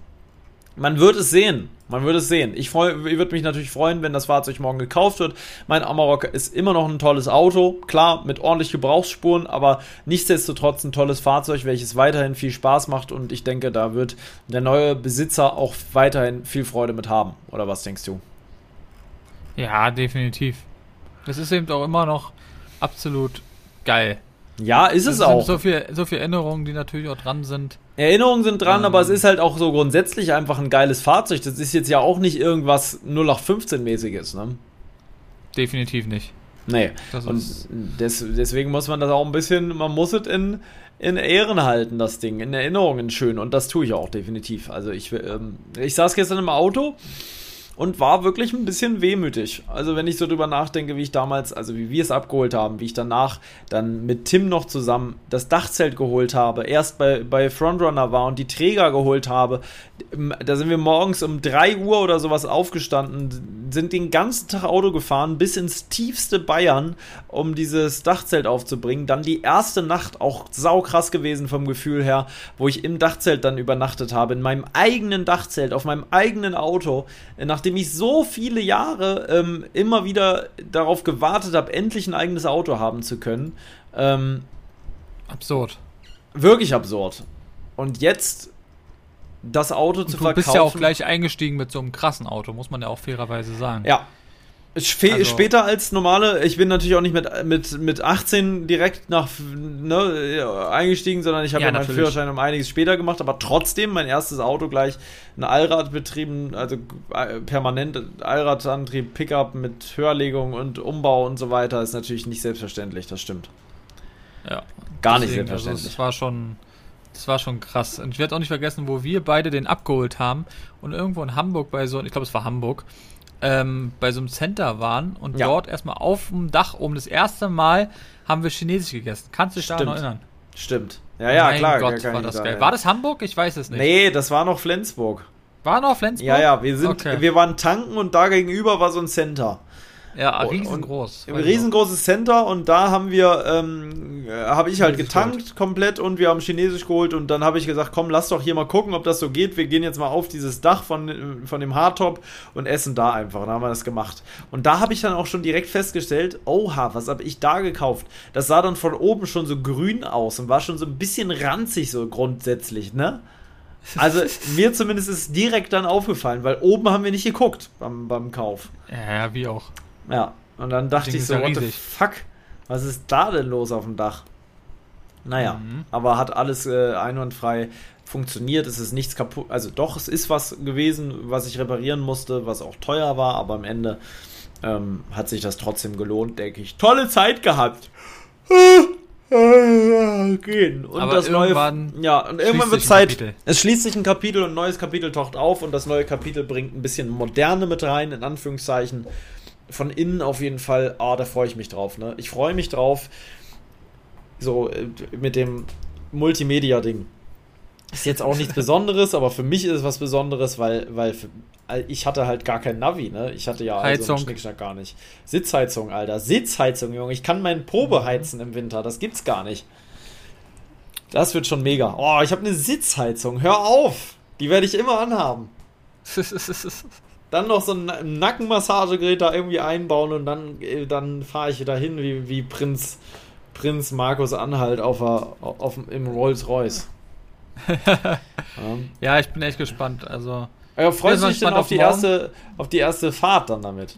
Speaker 1: man wird es sehen. Man wird es sehen. Ich, ich würde mich natürlich freuen, wenn das Fahrzeug morgen gekauft wird. Mein Amarok ist immer noch ein tolles Auto. Klar, mit ordentlich Gebrauchsspuren, aber nichtsdestotrotz ein tolles Fahrzeug, welches weiterhin viel Spaß macht. Und ich denke, da wird der neue Besitzer auch weiterhin viel Freude mit haben. Oder was denkst du?
Speaker 2: Ja, definitiv. Das ist eben auch immer noch absolut geil.
Speaker 1: Ja, ist es auch.
Speaker 2: So viele so viel Erinnerungen, die natürlich auch dran sind.
Speaker 1: Erinnerungen sind dran, ähm. aber es ist halt auch so grundsätzlich einfach ein geiles Fahrzeug. Das ist jetzt ja auch nicht irgendwas 0815-mäßiges, ne?
Speaker 2: Definitiv nicht.
Speaker 1: Nee. Das und des, deswegen muss man das auch ein bisschen, man muss es in, in Ehren halten, das Ding, in Erinnerungen schön. Und das tue ich auch definitiv. Also ich, ähm, ich saß gestern im Auto und war wirklich ein bisschen wehmütig. Also wenn ich so drüber nachdenke, wie ich damals, also wie wir es abgeholt haben, wie ich danach dann mit Tim noch zusammen das Dachzelt geholt habe, erst bei, bei Frontrunner war und die Träger geholt habe, da sind wir morgens um 3 Uhr oder sowas aufgestanden, sind den ganzen Tag Auto gefahren bis ins tiefste Bayern, um dieses Dachzelt aufzubringen. Dann die erste Nacht auch saukrass gewesen vom Gefühl her, wo ich im Dachzelt dann übernachtet habe, in meinem eigenen Dachzelt, auf meinem eigenen Auto, nachdem nachdem ich so viele Jahre ähm, immer wieder darauf gewartet habe, endlich ein eigenes Auto haben zu können. Ähm,
Speaker 2: absurd.
Speaker 1: Wirklich absurd. Und jetzt das Auto zu verkaufen. Du bist
Speaker 2: ja auch gleich eingestiegen mit so einem krassen Auto, muss man ja auch fairerweise sagen.
Speaker 1: Ja, also, später als normale, ich bin natürlich auch nicht mit, mit, mit 18 direkt nach ne, eingestiegen, sondern ich habe ja, ja meinen Führerschein um einiges später gemacht, aber trotzdem mein erstes Auto gleich ein Allrad betrieben, also äh, permanent Allradantrieb, Pickup mit Hörlegung und Umbau und so weiter, ist natürlich nicht selbstverständlich, das stimmt.
Speaker 2: Ja. Gar Deswegen, nicht selbstverständlich. Also das war schon, das war schon krass. Und ich werde auch nicht vergessen, wo wir beide den abgeholt haben und irgendwo in Hamburg bei so, ich glaube, es war Hamburg, ähm, bei so einem Center waren und ja. dort erstmal auf dem Dach oben das erste Mal haben wir Chinesisch gegessen. Kannst du dich daran erinnern?
Speaker 1: Stimmt. Ja, ja, mein klar.
Speaker 2: Gott, war das geil. Ja. War das Hamburg? Ich weiß es nicht.
Speaker 1: Nee, das war noch Flensburg.
Speaker 2: War noch Flensburg?
Speaker 1: Ja, ja, wir sind, okay. wir waren tanken und da gegenüber war so ein Center.
Speaker 2: Ja, riesengroß.
Speaker 1: Und, riesengroßes Center und da haben wir, ähm, äh, habe ich halt getankt geholt. komplett und wir haben Chinesisch geholt und dann habe ich gesagt, komm, lass doch hier mal gucken, ob das so geht. Wir gehen jetzt mal auf dieses Dach von, von dem Hardtop und essen da einfach. Dann haben wir das gemacht. Und da habe ich dann auch schon direkt festgestellt, oha, was habe ich da gekauft? Das sah dann von oben schon so grün aus und war schon so ein bisschen ranzig so grundsätzlich, ne? Also mir zumindest ist direkt dann aufgefallen, weil oben haben wir nicht geguckt beim, beim Kauf.
Speaker 2: Ja, wie auch.
Speaker 1: Ja, und dann dachte ich so, what the fuck, was ist da denn los auf dem Dach? Naja, mhm. aber hat alles äh, einwandfrei funktioniert, es ist nichts kaputt. Also doch, es ist was gewesen, was ich reparieren musste, was auch teuer war, aber am Ende ähm, hat sich das trotzdem gelohnt, denke ich. Tolle Zeit gehabt. Gehen. Und
Speaker 2: Aber
Speaker 1: das neue. Ja, und irgendwann wird Zeit.
Speaker 2: Kapitel.
Speaker 1: Es schließt sich ein Kapitel und ein neues Kapitel taucht auf und das neue Kapitel bringt ein bisschen Moderne mit rein, in Anführungszeichen. Von innen auf jeden Fall. Ah, da freue ich mich drauf, ne? Ich freue mich drauf. So, äh, mit dem Multimedia-Ding. Ist jetzt auch nichts Besonderes, aber für mich ist es was Besonderes, weil, weil für, ich hatte halt gar kein Navi, ne? Ich hatte ja also einen Schnickschnack gar nicht. Sitzheizung, Alter. Sitzheizung, Junge. Ich kann meinen Probe heizen im Winter. Das gibt's gar nicht. Das wird schon mega. Oh, ich habe eine Sitzheizung. Hör auf! Die werde ich immer anhaben. Dann noch so ein Nackenmassagegerät da irgendwie einbauen und dann, äh, dann fahre ich wieder hin wie, wie Prinz, Prinz Markus Anhalt auf, auf, im Rolls Royce. ja.
Speaker 2: ja, ich bin echt gespannt. Also,
Speaker 1: Ja, freust du dich denn auf die,
Speaker 2: morgen.
Speaker 1: erste, auf die erste Fahrt dann damit?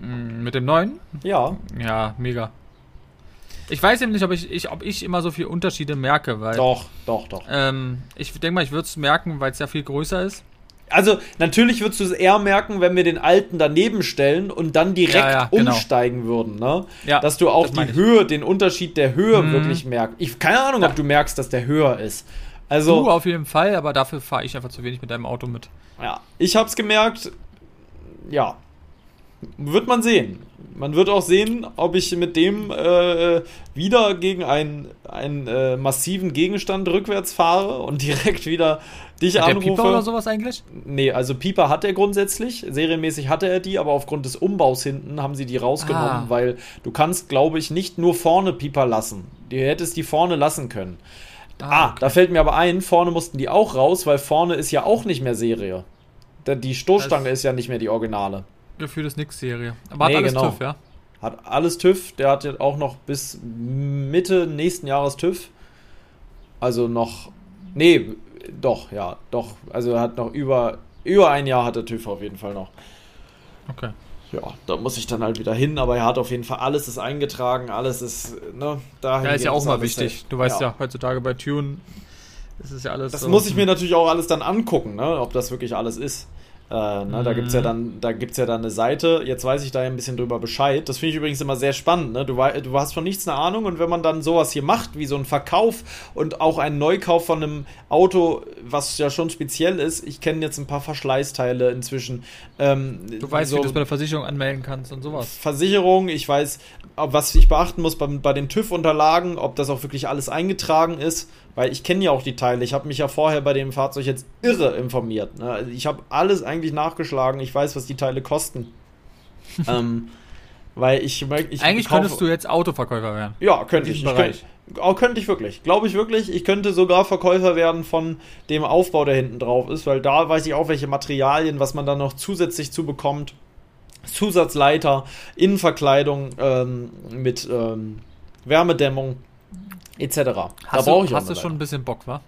Speaker 2: mh, mit dem neuen?
Speaker 1: Ja.
Speaker 2: Ja, mega. Ich weiß eben nicht, ob ich, ich, ob ich immer so viele Unterschiede merke, weil.
Speaker 1: Doch, doch, doch.
Speaker 2: Ähm, ich denke mal, ich würde es merken, weil es ja viel größer ist.
Speaker 1: Also, natürlich würdest du es eher merken, wenn wir den alten daneben stellen und dann direkt
Speaker 2: Ja, ja, genau.
Speaker 1: umsteigen würden, ne?
Speaker 2: Ja,
Speaker 1: dass du auch
Speaker 2: das
Speaker 1: die. Höhe, den Unterschied der Höhe
Speaker 2: Mhm.
Speaker 1: wirklich merkst. Ich keine Ahnung, ob du merkst, dass der höher ist.
Speaker 2: Du
Speaker 1: Also,
Speaker 2: auf jeden Fall, aber dafür fahre ich einfach zu wenig mit deinem Auto mit.
Speaker 1: ja, ich hab's gemerkt. Ja, wird man sehen. Man wird auch sehen, ob ich mit dem äh, wieder gegen einen, einen äh, massiven Gegenstand rückwärts fahre und direkt wieder dich
Speaker 2: Hat der
Speaker 1: anrufe.
Speaker 2: Pieper oder sowas eigentlich?
Speaker 1: Nee, also Pieper hat er grundsätzlich, serienmäßig hatte er die, aber aufgrund des Umbaus hinten haben sie die rausgenommen,
Speaker 2: Ah.
Speaker 1: weil du kannst, glaube ich, nicht nur vorne Pieper lassen. Du hättest die vorne lassen können. Ah,
Speaker 2: okay.
Speaker 1: da fällt mir aber ein, vorne mussten die auch raus, weil vorne ist ja auch nicht mehr Serie. Die Stoßstange
Speaker 2: Das-
Speaker 1: ist ja nicht mehr die Originale.
Speaker 2: Gefühl ist nix Serie. Aber
Speaker 1: Nee,
Speaker 2: hat alles
Speaker 1: genau.
Speaker 2: TÜV, ja?
Speaker 1: Hat alles TÜV, der hat jetzt auch noch bis Mitte nächsten Jahres TÜV. Also noch. Nee, doch, ja, doch. Also er hat noch über, über ein Jahr hat er TÜV auf jeden Fall noch.
Speaker 2: Okay.
Speaker 1: Ja, da muss ich dann halt wieder hin, aber er hat auf jeden Fall alles ist eingetragen, alles ist, ne, da
Speaker 2: Ja, ist ja auch mal wichtig.
Speaker 1: safe.
Speaker 2: Du weißt ja. heutzutage bei Tune ist es ja alles
Speaker 1: Das
Speaker 2: so-
Speaker 1: muss ich mir natürlich auch alles dann angucken, ne, ob das wirklich alles ist. Äh, ne, Da
Speaker 2: Mhm.
Speaker 1: gibt's ja dann, da gibt's ja dann eine Seite. Jetzt weiß ich da ja ein bisschen drüber Bescheid. Das finde ich übrigens immer sehr spannend. Ne? Du, du hast von nichts eine Ahnung und wenn man dann sowas hier macht, wie so ein Verkauf und auch einen Neukauf von einem Auto, was ja schon speziell ist. Ich kenne jetzt ein paar Verschleißteile inzwischen. Ähm,
Speaker 2: Du weißt,
Speaker 1: so
Speaker 2: wie du es bei der Versicherung anmelden kannst und sowas.
Speaker 1: Versicherung, ich weiß, was ich beachten muss bei, bei den TÜV-Unterlagen, ob das auch wirklich alles eingetragen ist, weil ich kenne ja auch die Teile. Ich habe mich ja vorher bei dem Fahrzeug jetzt irre informiert. Ne? Also ich habe alles eigentlich nachgeschlagen. Ich weiß, was die Teile kosten. ähm, weil ich, ich
Speaker 2: Eigentlich
Speaker 1: kaufe-
Speaker 2: könntest du jetzt Autoverkäufer werden.
Speaker 1: ja, könnte ich.
Speaker 2: diesem
Speaker 1: ich könnte, auch könnte ich wirklich. Glaube ich wirklich. Ich könnte sogar Verkäufer werden von dem Aufbau, der hinten drauf ist, weil da weiß ich auch, welche Materialien, was man dann noch zusätzlich zu bekommt. Zusatzleiter, Innenverkleidung ähm, mit ähm, Wärmedämmung etc. da
Speaker 2: Hast
Speaker 1: brauche
Speaker 2: du,
Speaker 1: ich
Speaker 2: hast du schon ein bisschen Bock, wa?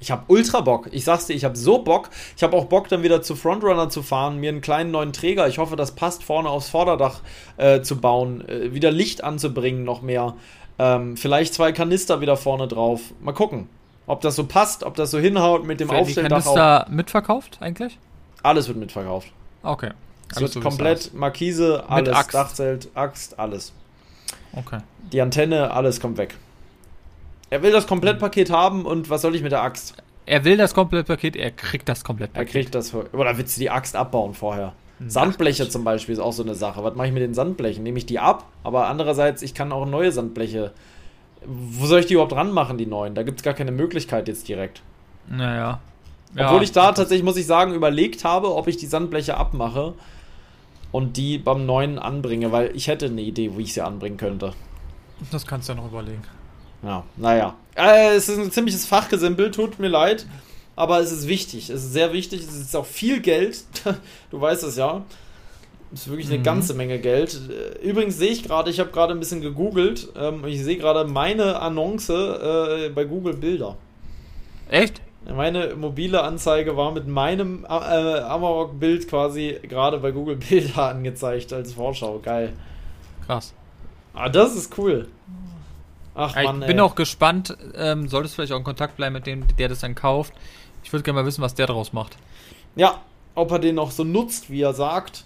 Speaker 1: Ich habe ultra Bock. Ich sag's dir, ich habe so Bock. Ich habe auch Bock, dann wieder zu Frontrunner zu fahren, mir einen kleinen neuen Träger, ich hoffe, das passt, vorne aufs Vorderdach äh, zu bauen, äh, wieder Licht anzubringen, noch mehr. Ähm, vielleicht zwei Kanister wieder vorne drauf. Mal gucken, ob das so passt, ob das so hinhaut mit dem
Speaker 2: Werden die
Speaker 1: Aufstelldach auch.
Speaker 2: Kanister mitverkauft eigentlich?
Speaker 1: Alles wird mitverkauft.
Speaker 2: Okay.
Speaker 1: Es
Speaker 2: Alles
Speaker 1: wird
Speaker 2: so,
Speaker 1: komplett Markise, alles,
Speaker 2: Axt.
Speaker 1: Dachzelt, Axt, alles.
Speaker 2: Okay.
Speaker 1: Die Antenne, alles kommt weg. Er will das Komplettpaket haben und was soll ich mit der Axt?
Speaker 2: Er will das Komplettpaket, er kriegt das
Speaker 1: Er
Speaker 2: Komplettpaket.
Speaker 1: kriegt das. Oder willst du die Axt abbauen vorher? Sandbleche zum Beispiel ist auch so eine Sache. Was mache ich mit den Sandblechen? Nehme ich die ab? Aber andererseits, ich kann auch neue Sandbleche. Wo soll ich die überhaupt ranmachen, die neuen? Da gibt es gar keine Möglichkeit jetzt direkt.
Speaker 2: Naja.
Speaker 1: Obwohl ich da tatsächlich, muss ich sagen, überlegt habe, ob ich die Sandbleche abmache und die beim neuen anbringe, weil ich hätte eine Idee, wie ich sie anbringen könnte.
Speaker 2: Das kannst du ja noch überlegen.
Speaker 1: Ja, naja. Äh, es ist ein ziemliches Fachgesimpel, tut mir leid. Aber es ist wichtig. Es ist sehr wichtig. Es ist auch viel Geld. du weißt es ja. Es ist wirklich eine
Speaker 2: Mhm.
Speaker 1: ganze Menge Geld. Äh, Übrigens sehe ich gerade, ich habe gerade ein bisschen gegoogelt. Ähm, ich sehe gerade meine Annonce äh, bei Google Bilder.
Speaker 2: Echt?
Speaker 1: Meine mobile Anzeige war mit meinem äh, Amarok-Bild quasi gerade bei Google Bilder angezeigt als Vorschau. Geil.
Speaker 2: Krass.
Speaker 1: Ah, das ist cool. Ach
Speaker 2: Ja, ich
Speaker 1: Mann,
Speaker 2: bin
Speaker 1: ey.
Speaker 2: auch gespannt, ähm, solltest vielleicht auch in Kontakt bleiben mit dem, der das dann kauft. Ich würde gerne mal wissen, was der draus macht.
Speaker 1: Ja, ob er den noch so nutzt, wie er sagt.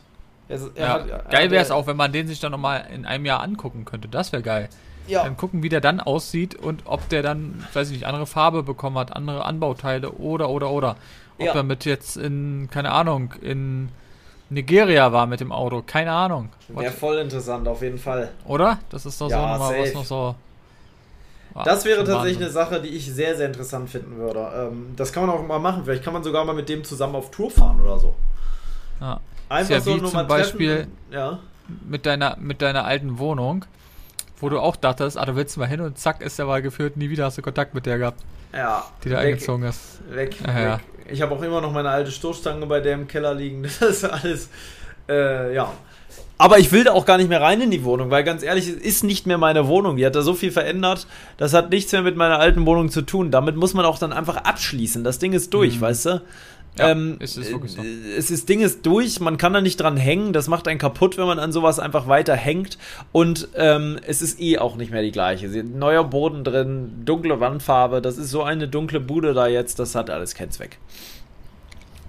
Speaker 1: Er, er
Speaker 2: Ja,
Speaker 1: hat- er
Speaker 2: geil wäre es auch, wenn man den sich dann nochmal in einem Jahr angucken könnte. Das wäre geil.
Speaker 1: Ja,
Speaker 2: Dann gucken, wie der dann aussieht und ob der dann, weiß ich nicht, andere Farbe bekommen hat, andere Anbauteile oder, oder, oder. Ob
Speaker 1: Ja.
Speaker 2: er mit jetzt in, keine Ahnung, in Nigeria war mit dem Auto. Keine Ahnung.
Speaker 1: wäre voll interessant, auf jeden Fall.
Speaker 2: Oder? Das ist doch so
Speaker 1: Ja,
Speaker 2: nochmal was noch so.
Speaker 1: Das wäre tatsächlich eine. Sache, die ich sehr, sehr interessant finden würde. Ähm, das kann man auch mal machen. Vielleicht kann man sogar mal mit dem zusammen auf Tour fahren oder so.
Speaker 2: Ja.
Speaker 1: Einfach
Speaker 2: ja
Speaker 1: so nur
Speaker 2: zum
Speaker 1: mal treffen.
Speaker 2: Beispiel-
Speaker 1: Ja.
Speaker 2: Mit deiner, mit deiner alten Wohnung, wo du auch dachtest, ah, du willst mal hin und zack, ist der mal geführt, nie wieder hast du Kontakt mit der gehabt,
Speaker 1: Ja.
Speaker 2: die da
Speaker 1: weg,
Speaker 2: eingezogen ist.
Speaker 1: Weg,
Speaker 2: Ja, ja.
Speaker 1: weg. Ich habe auch immer noch meine alte Stoßstange bei der im Keller liegen. Das ist alles. Äh, ja. Aber ich will da auch gar nicht mehr rein in die Wohnung, weil ganz ehrlich, es ist nicht mehr meine Wohnung. Die hat da so viel verändert. Das hat nichts mehr mit meiner alten Wohnung zu tun. Damit muss man auch dann einfach abschließen. Das Ding ist durch,
Speaker 2: Mhm.
Speaker 1: weißt du?
Speaker 2: Ja,
Speaker 1: ähm,
Speaker 2: es ist wirklich so.
Speaker 1: äh, Es ist, Ding ist durch, man kann da nicht dran hängen. Das macht einen kaputt, wenn man an sowas einfach weiter hängt. Und ähm, es ist eh auch nicht mehr die gleiche. Neuer Boden drin, dunkle Wandfarbe. Das ist so eine dunkle Bude da jetzt. Das hat alles keinen Zweck.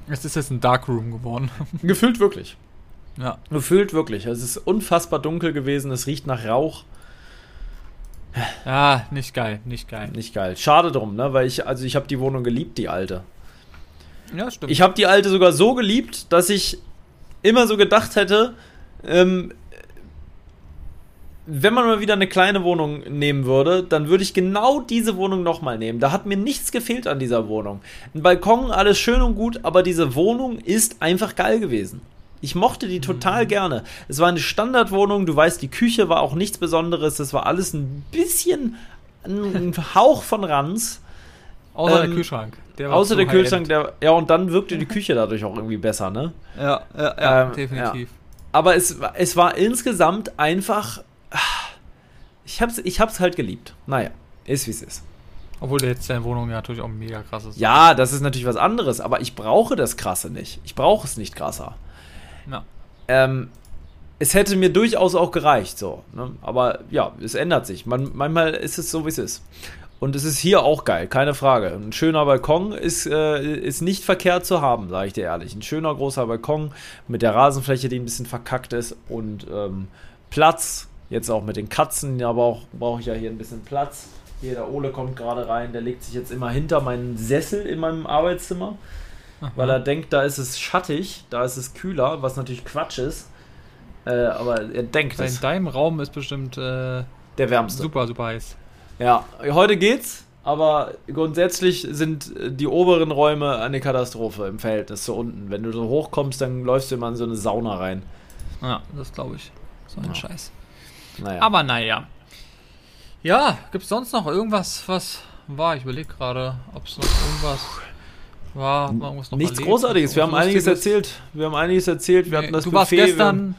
Speaker 2: Es ist jetzt ein Darkroom geworden.
Speaker 1: Gefühlt wirklich.
Speaker 2: Ja.
Speaker 1: Gefühlt wirklich. Es ist unfassbar dunkel gewesen. Es riecht nach Rauch.
Speaker 2: Ja, nicht geil, nicht geil.
Speaker 1: Nicht geil. Schade drum, ne? Weil ich, also ich habe die Wohnung geliebt, die alte.
Speaker 2: Ja, stimmt.
Speaker 1: Ich habe die alte sogar so geliebt, dass ich immer so gedacht hätte, ähm, wenn man mal wieder eine kleine Wohnung nehmen würde, dann würde ich genau diese Wohnung nochmal nehmen. Da hat mir nichts gefehlt an dieser Wohnung. Ein Balkon, alles schön und gut, aber diese Wohnung ist einfach geil gewesen. Ich mochte die total gerne. Es war eine Standardwohnung, du weißt, die Küche war auch nichts Besonderes, das war alles ein bisschen ein Hauch von Ranz.
Speaker 2: Außer
Speaker 1: ähm,
Speaker 2: der Kühlschrank. Der
Speaker 1: Außer der. Kühlschrank, der, ja, und dann wirkte die Küche dadurch auch irgendwie besser, ne?
Speaker 2: Ja, ja, ja,
Speaker 1: Ähm,
Speaker 2: definitiv.
Speaker 1: Aber es, war- es war insgesamt einfach. ah, Ich hab's, ich hab's halt geliebt. Naja, ist wie es ist.
Speaker 2: Obwohl jetzt deine Wohnung ja natürlich auch mega krass ist.
Speaker 1: Ja, das ist natürlich was anderes, aber ich brauche das Krasse nicht. Ich brauche es nicht krasser.
Speaker 2: Ja.
Speaker 1: Ähm, es hätte mir durchaus auch gereicht, so. Ne? Aber ja, es ändert sich. Man, manchmal ist es so, wie es ist. Und es ist hier auch geil, keine Frage. Ein schöner Balkon ist, äh, ist nicht verkehrt zu haben, sage ich dir ehrlich. Ein schöner großer Balkon mit der Rasenfläche, die ein bisschen verkackt ist und ähm, Platz. Jetzt auch mit den Katzen, aber auch brauche ich ja hier ein bisschen Platz. Hier, der Ole kommt gerade rein, der legt sich jetzt immer hinter meinen Sessel in meinem Arbeitszimmer weil er denkt, da ist es schattig, da ist es kühler, was natürlich Quatsch ist. Äh, aber er denkt
Speaker 2: In
Speaker 1: es.
Speaker 2: deinem Raum ist bestimmt äh,
Speaker 1: Der wärmste.
Speaker 2: super, super heiß.
Speaker 1: Ja, heute geht's, aber grundsätzlich sind äh, die oberen Räume eine Katastrophe im Verhältnis zu unten. Wenn du so hochkommst, dann läufst du immer in so eine Sauna rein.
Speaker 2: Ja, das glaube ich. So ein
Speaker 1: Ja.
Speaker 2: Scheiß.
Speaker 1: Naja.
Speaker 2: Aber naja. Ja, gibt es sonst noch irgendwas, was war? Ich überlege gerade, ob es noch irgendwas war. Hat man irgendwas noch
Speaker 1: Nichts
Speaker 2: erlebt?
Speaker 1: Großartiges. Wir haben einiges erzählt. Wir haben einiges erzählt. Wir
Speaker 2: Nee,
Speaker 1: hatten das
Speaker 2: du warst
Speaker 1: Buffet, wir-
Speaker 2: gestern,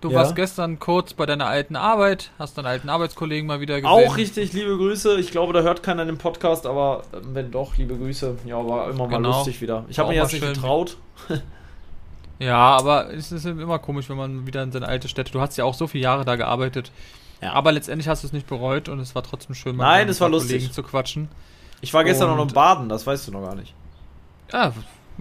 Speaker 2: du
Speaker 1: Ja?
Speaker 2: warst gestern kurz bei deiner alten Arbeit, hast deinen alten Arbeitskollegen mal wieder gesehen.
Speaker 1: Auch richtig, liebe Grüße. Ich glaube, da hört keiner den Podcast, aber äh, wenn doch, liebe Grüße. Ja, war immer mal
Speaker 2: Genau.
Speaker 1: lustig wieder. Ich habe mir
Speaker 2: auch
Speaker 1: jetzt
Speaker 2: mal
Speaker 1: nicht
Speaker 2: schön.
Speaker 1: getraut.
Speaker 2: Ja, aber es ist immer komisch, wenn man wieder in seine alte Stätte. Du hast ja auch so viele Jahre da gearbeitet.
Speaker 1: Ja.
Speaker 2: Aber letztendlich hast du es nicht bereut und es war trotzdem schön,
Speaker 1: Nein,
Speaker 2: mit
Speaker 1: es war lustig.
Speaker 2: Kollegen zu quatschen.
Speaker 1: Ich war gestern noch
Speaker 2: Und-
Speaker 1: im Baden, das weißt du noch gar nicht.
Speaker 2: Ja,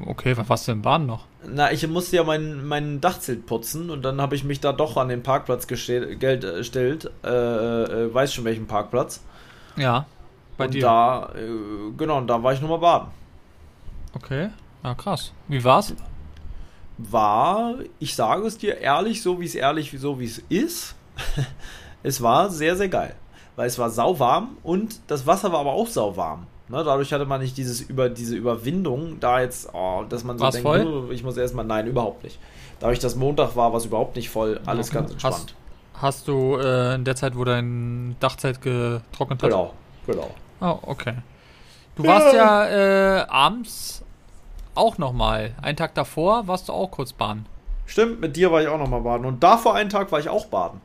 Speaker 2: okay, was warst du im Bahn noch?
Speaker 1: Na, ich musste ja mein, mein Dachzelt putzen und dann habe ich mich da doch an den Parkplatz äh, gestellt. Äh, äh, weiß schon welchen Parkplatz.
Speaker 2: Ja, bei
Speaker 1: und
Speaker 2: dir.
Speaker 1: da, äh, genau, und da war ich nochmal baden.
Speaker 2: Okay, ja krass. Wie war's?
Speaker 1: War, ich sage es dir ehrlich, so wie es ehrlich, so wie es ist. es war sehr, sehr geil. Weil es war sauwarm und das Wasser war aber auch sauwarm. Ne, dadurch hatte man nicht dieses über diese Überwindung, da jetzt, oh, dass man so
Speaker 2: War's
Speaker 1: denkt,
Speaker 2: voll?
Speaker 1: "Oh, ich muss erstmal, nein, überhaupt nicht. Dadurch, dass Montag war, war es überhaupt nicht voll, alles
Speaker 2: Okay.
Speaker 1: ganz entspannt.
Speaker 2: Hast du äh, in der Zeit, wo dein Dachzelt getrocknet hat?
Speaker 1: Genau, genau.
Speaker 2: Oh, okay. Du warst ja äh, abends auch nochmal. Einen Tag davor warst du auch kurz baden.
Speaker 1: Stimmt, mit dir war ich auch nochmal baden. Und davor einen Tag war ich auch baden.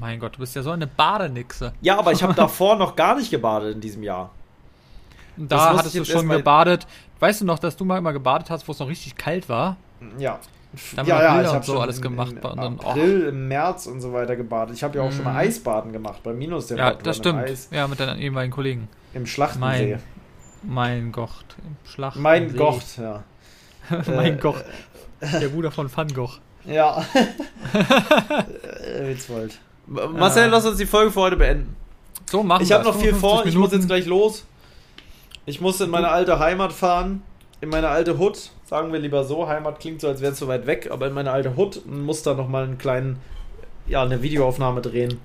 Speaker 2: Mein Gott, du bist ja so eine Badenixe.
Speaker 1: Ja, aber ich habe davor noch gar nicht gebadet in diesem Jahr.
Speaker 2: Und
Speaker 1: Das
Speaker 2: da hattest du schon gebadet. Weißt du noch, dass du mal immer gebadet hast, wo es noch richtig kalt war?
Speaker 1: Ja.
Speaker 2: Da haben
Speaker 1: ja, ja,
Speaker 2: Bilder
Speaker 1: ich
Speaker 2: und
Speaker 1: habe
Speaker 2: so alles
Speaker 1: im,
Speaker 2: gemacht.
Speaker 1: Im
Speaker 2: und dann, oh,
Speaker 1: April, im März und so weiter gebadet. Ich habe ja auch schon mal
Speaker 2: Mhm.
Speaker 1: Eisbaden gemacht bei
Speaker 2: ja,
Speaker 1: Minustemperatur.
Speaker 2: das
Speaker 1: im
Speaker 2: stimmt.
Speaker 1: Eis,
Speaker 2: Ja, mit deinen ehemaligen Kollegen.
Speaker 1: Im Schlachtensee.
Speaker 2: Mein Gott. Im Schlacht.
Speaker 1: Mein Gott, ja.
Speaker 2: mein
Speaker 1: Äh,
Speaker 2: Gott. Der Bruder von Van Gogh.
Speaker 1: Ja. Äh, Witzwold. Marcel,
Speaker 2: Ah.
Speaker 1: lass uns die Folge für heute beenden.
Speaker 2: So, machen
Speaker 1: Ich habe noch viel
Speaker 2: 55
Speaker 1: vor, ich muss
Speaker 2: Minuten.
Speaker 1: jetzt gleich los. Ich muss in meine alte Heimat fahren, in meine alte Hut. Sagen wir lieber so, Heimat klingt so, als wäre es so weit weg, aber in meine alte Hut muss da nochmal einen kleinen, ja, eine Videoaufnahme drehen.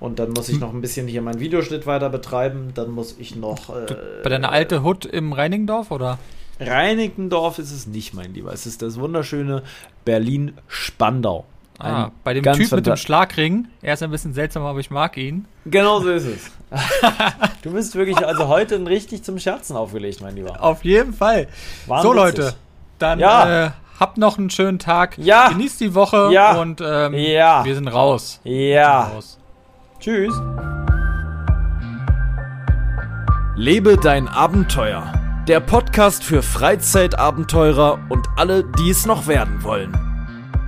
Speaker 1: Und dann muss ich
Speaker 2: Hm.
Speaker 1: noch ein bisschen hier meinen Videoschnitt weiter betreiben. Dann muss ich noch. Äh,
Speaker 2: Bei deiner alten Hut im Reinigendorf, oder?
Speaker 1: Reinickendorf ist es nicht, mein Lieber. Es ist das wunderschöne Berlin-Spandau.
Speaker 2: Ah, bei dem Typ mit dem Schlagring. Er ist ein bisschen seltsam, aber ich mag ihn.
Speaker 1: Genau so ist es. du bist wirklich also heute richtig zum Scherzen aufgelegt, mein Lieber.
Speaker 2: Auf jeden Fall.
Speaker 1: Waren
Speaker 2: so,
Speaker 1: witzig.
Speaker 2: Leute. Dann
Speaker 1: Ja.
Speaker 2: äh, habt noch einen schönen Tag.
Speaker 1: Ja.
Speaker 2: Genießt die Woche.
Speaker 1: Ja.
Speaker 2: Und ähm,
Speaker 1: Ja.
Speaker 2: wir sind raus.
Speaker 1: Ja.
Speaker 2: Raus.
Speaker 1: Tschüss.
Speaker 3: Lebe dein Abenteuer. Der Podcast für Freizeitabenteurer und alle, die es noch werden wollen.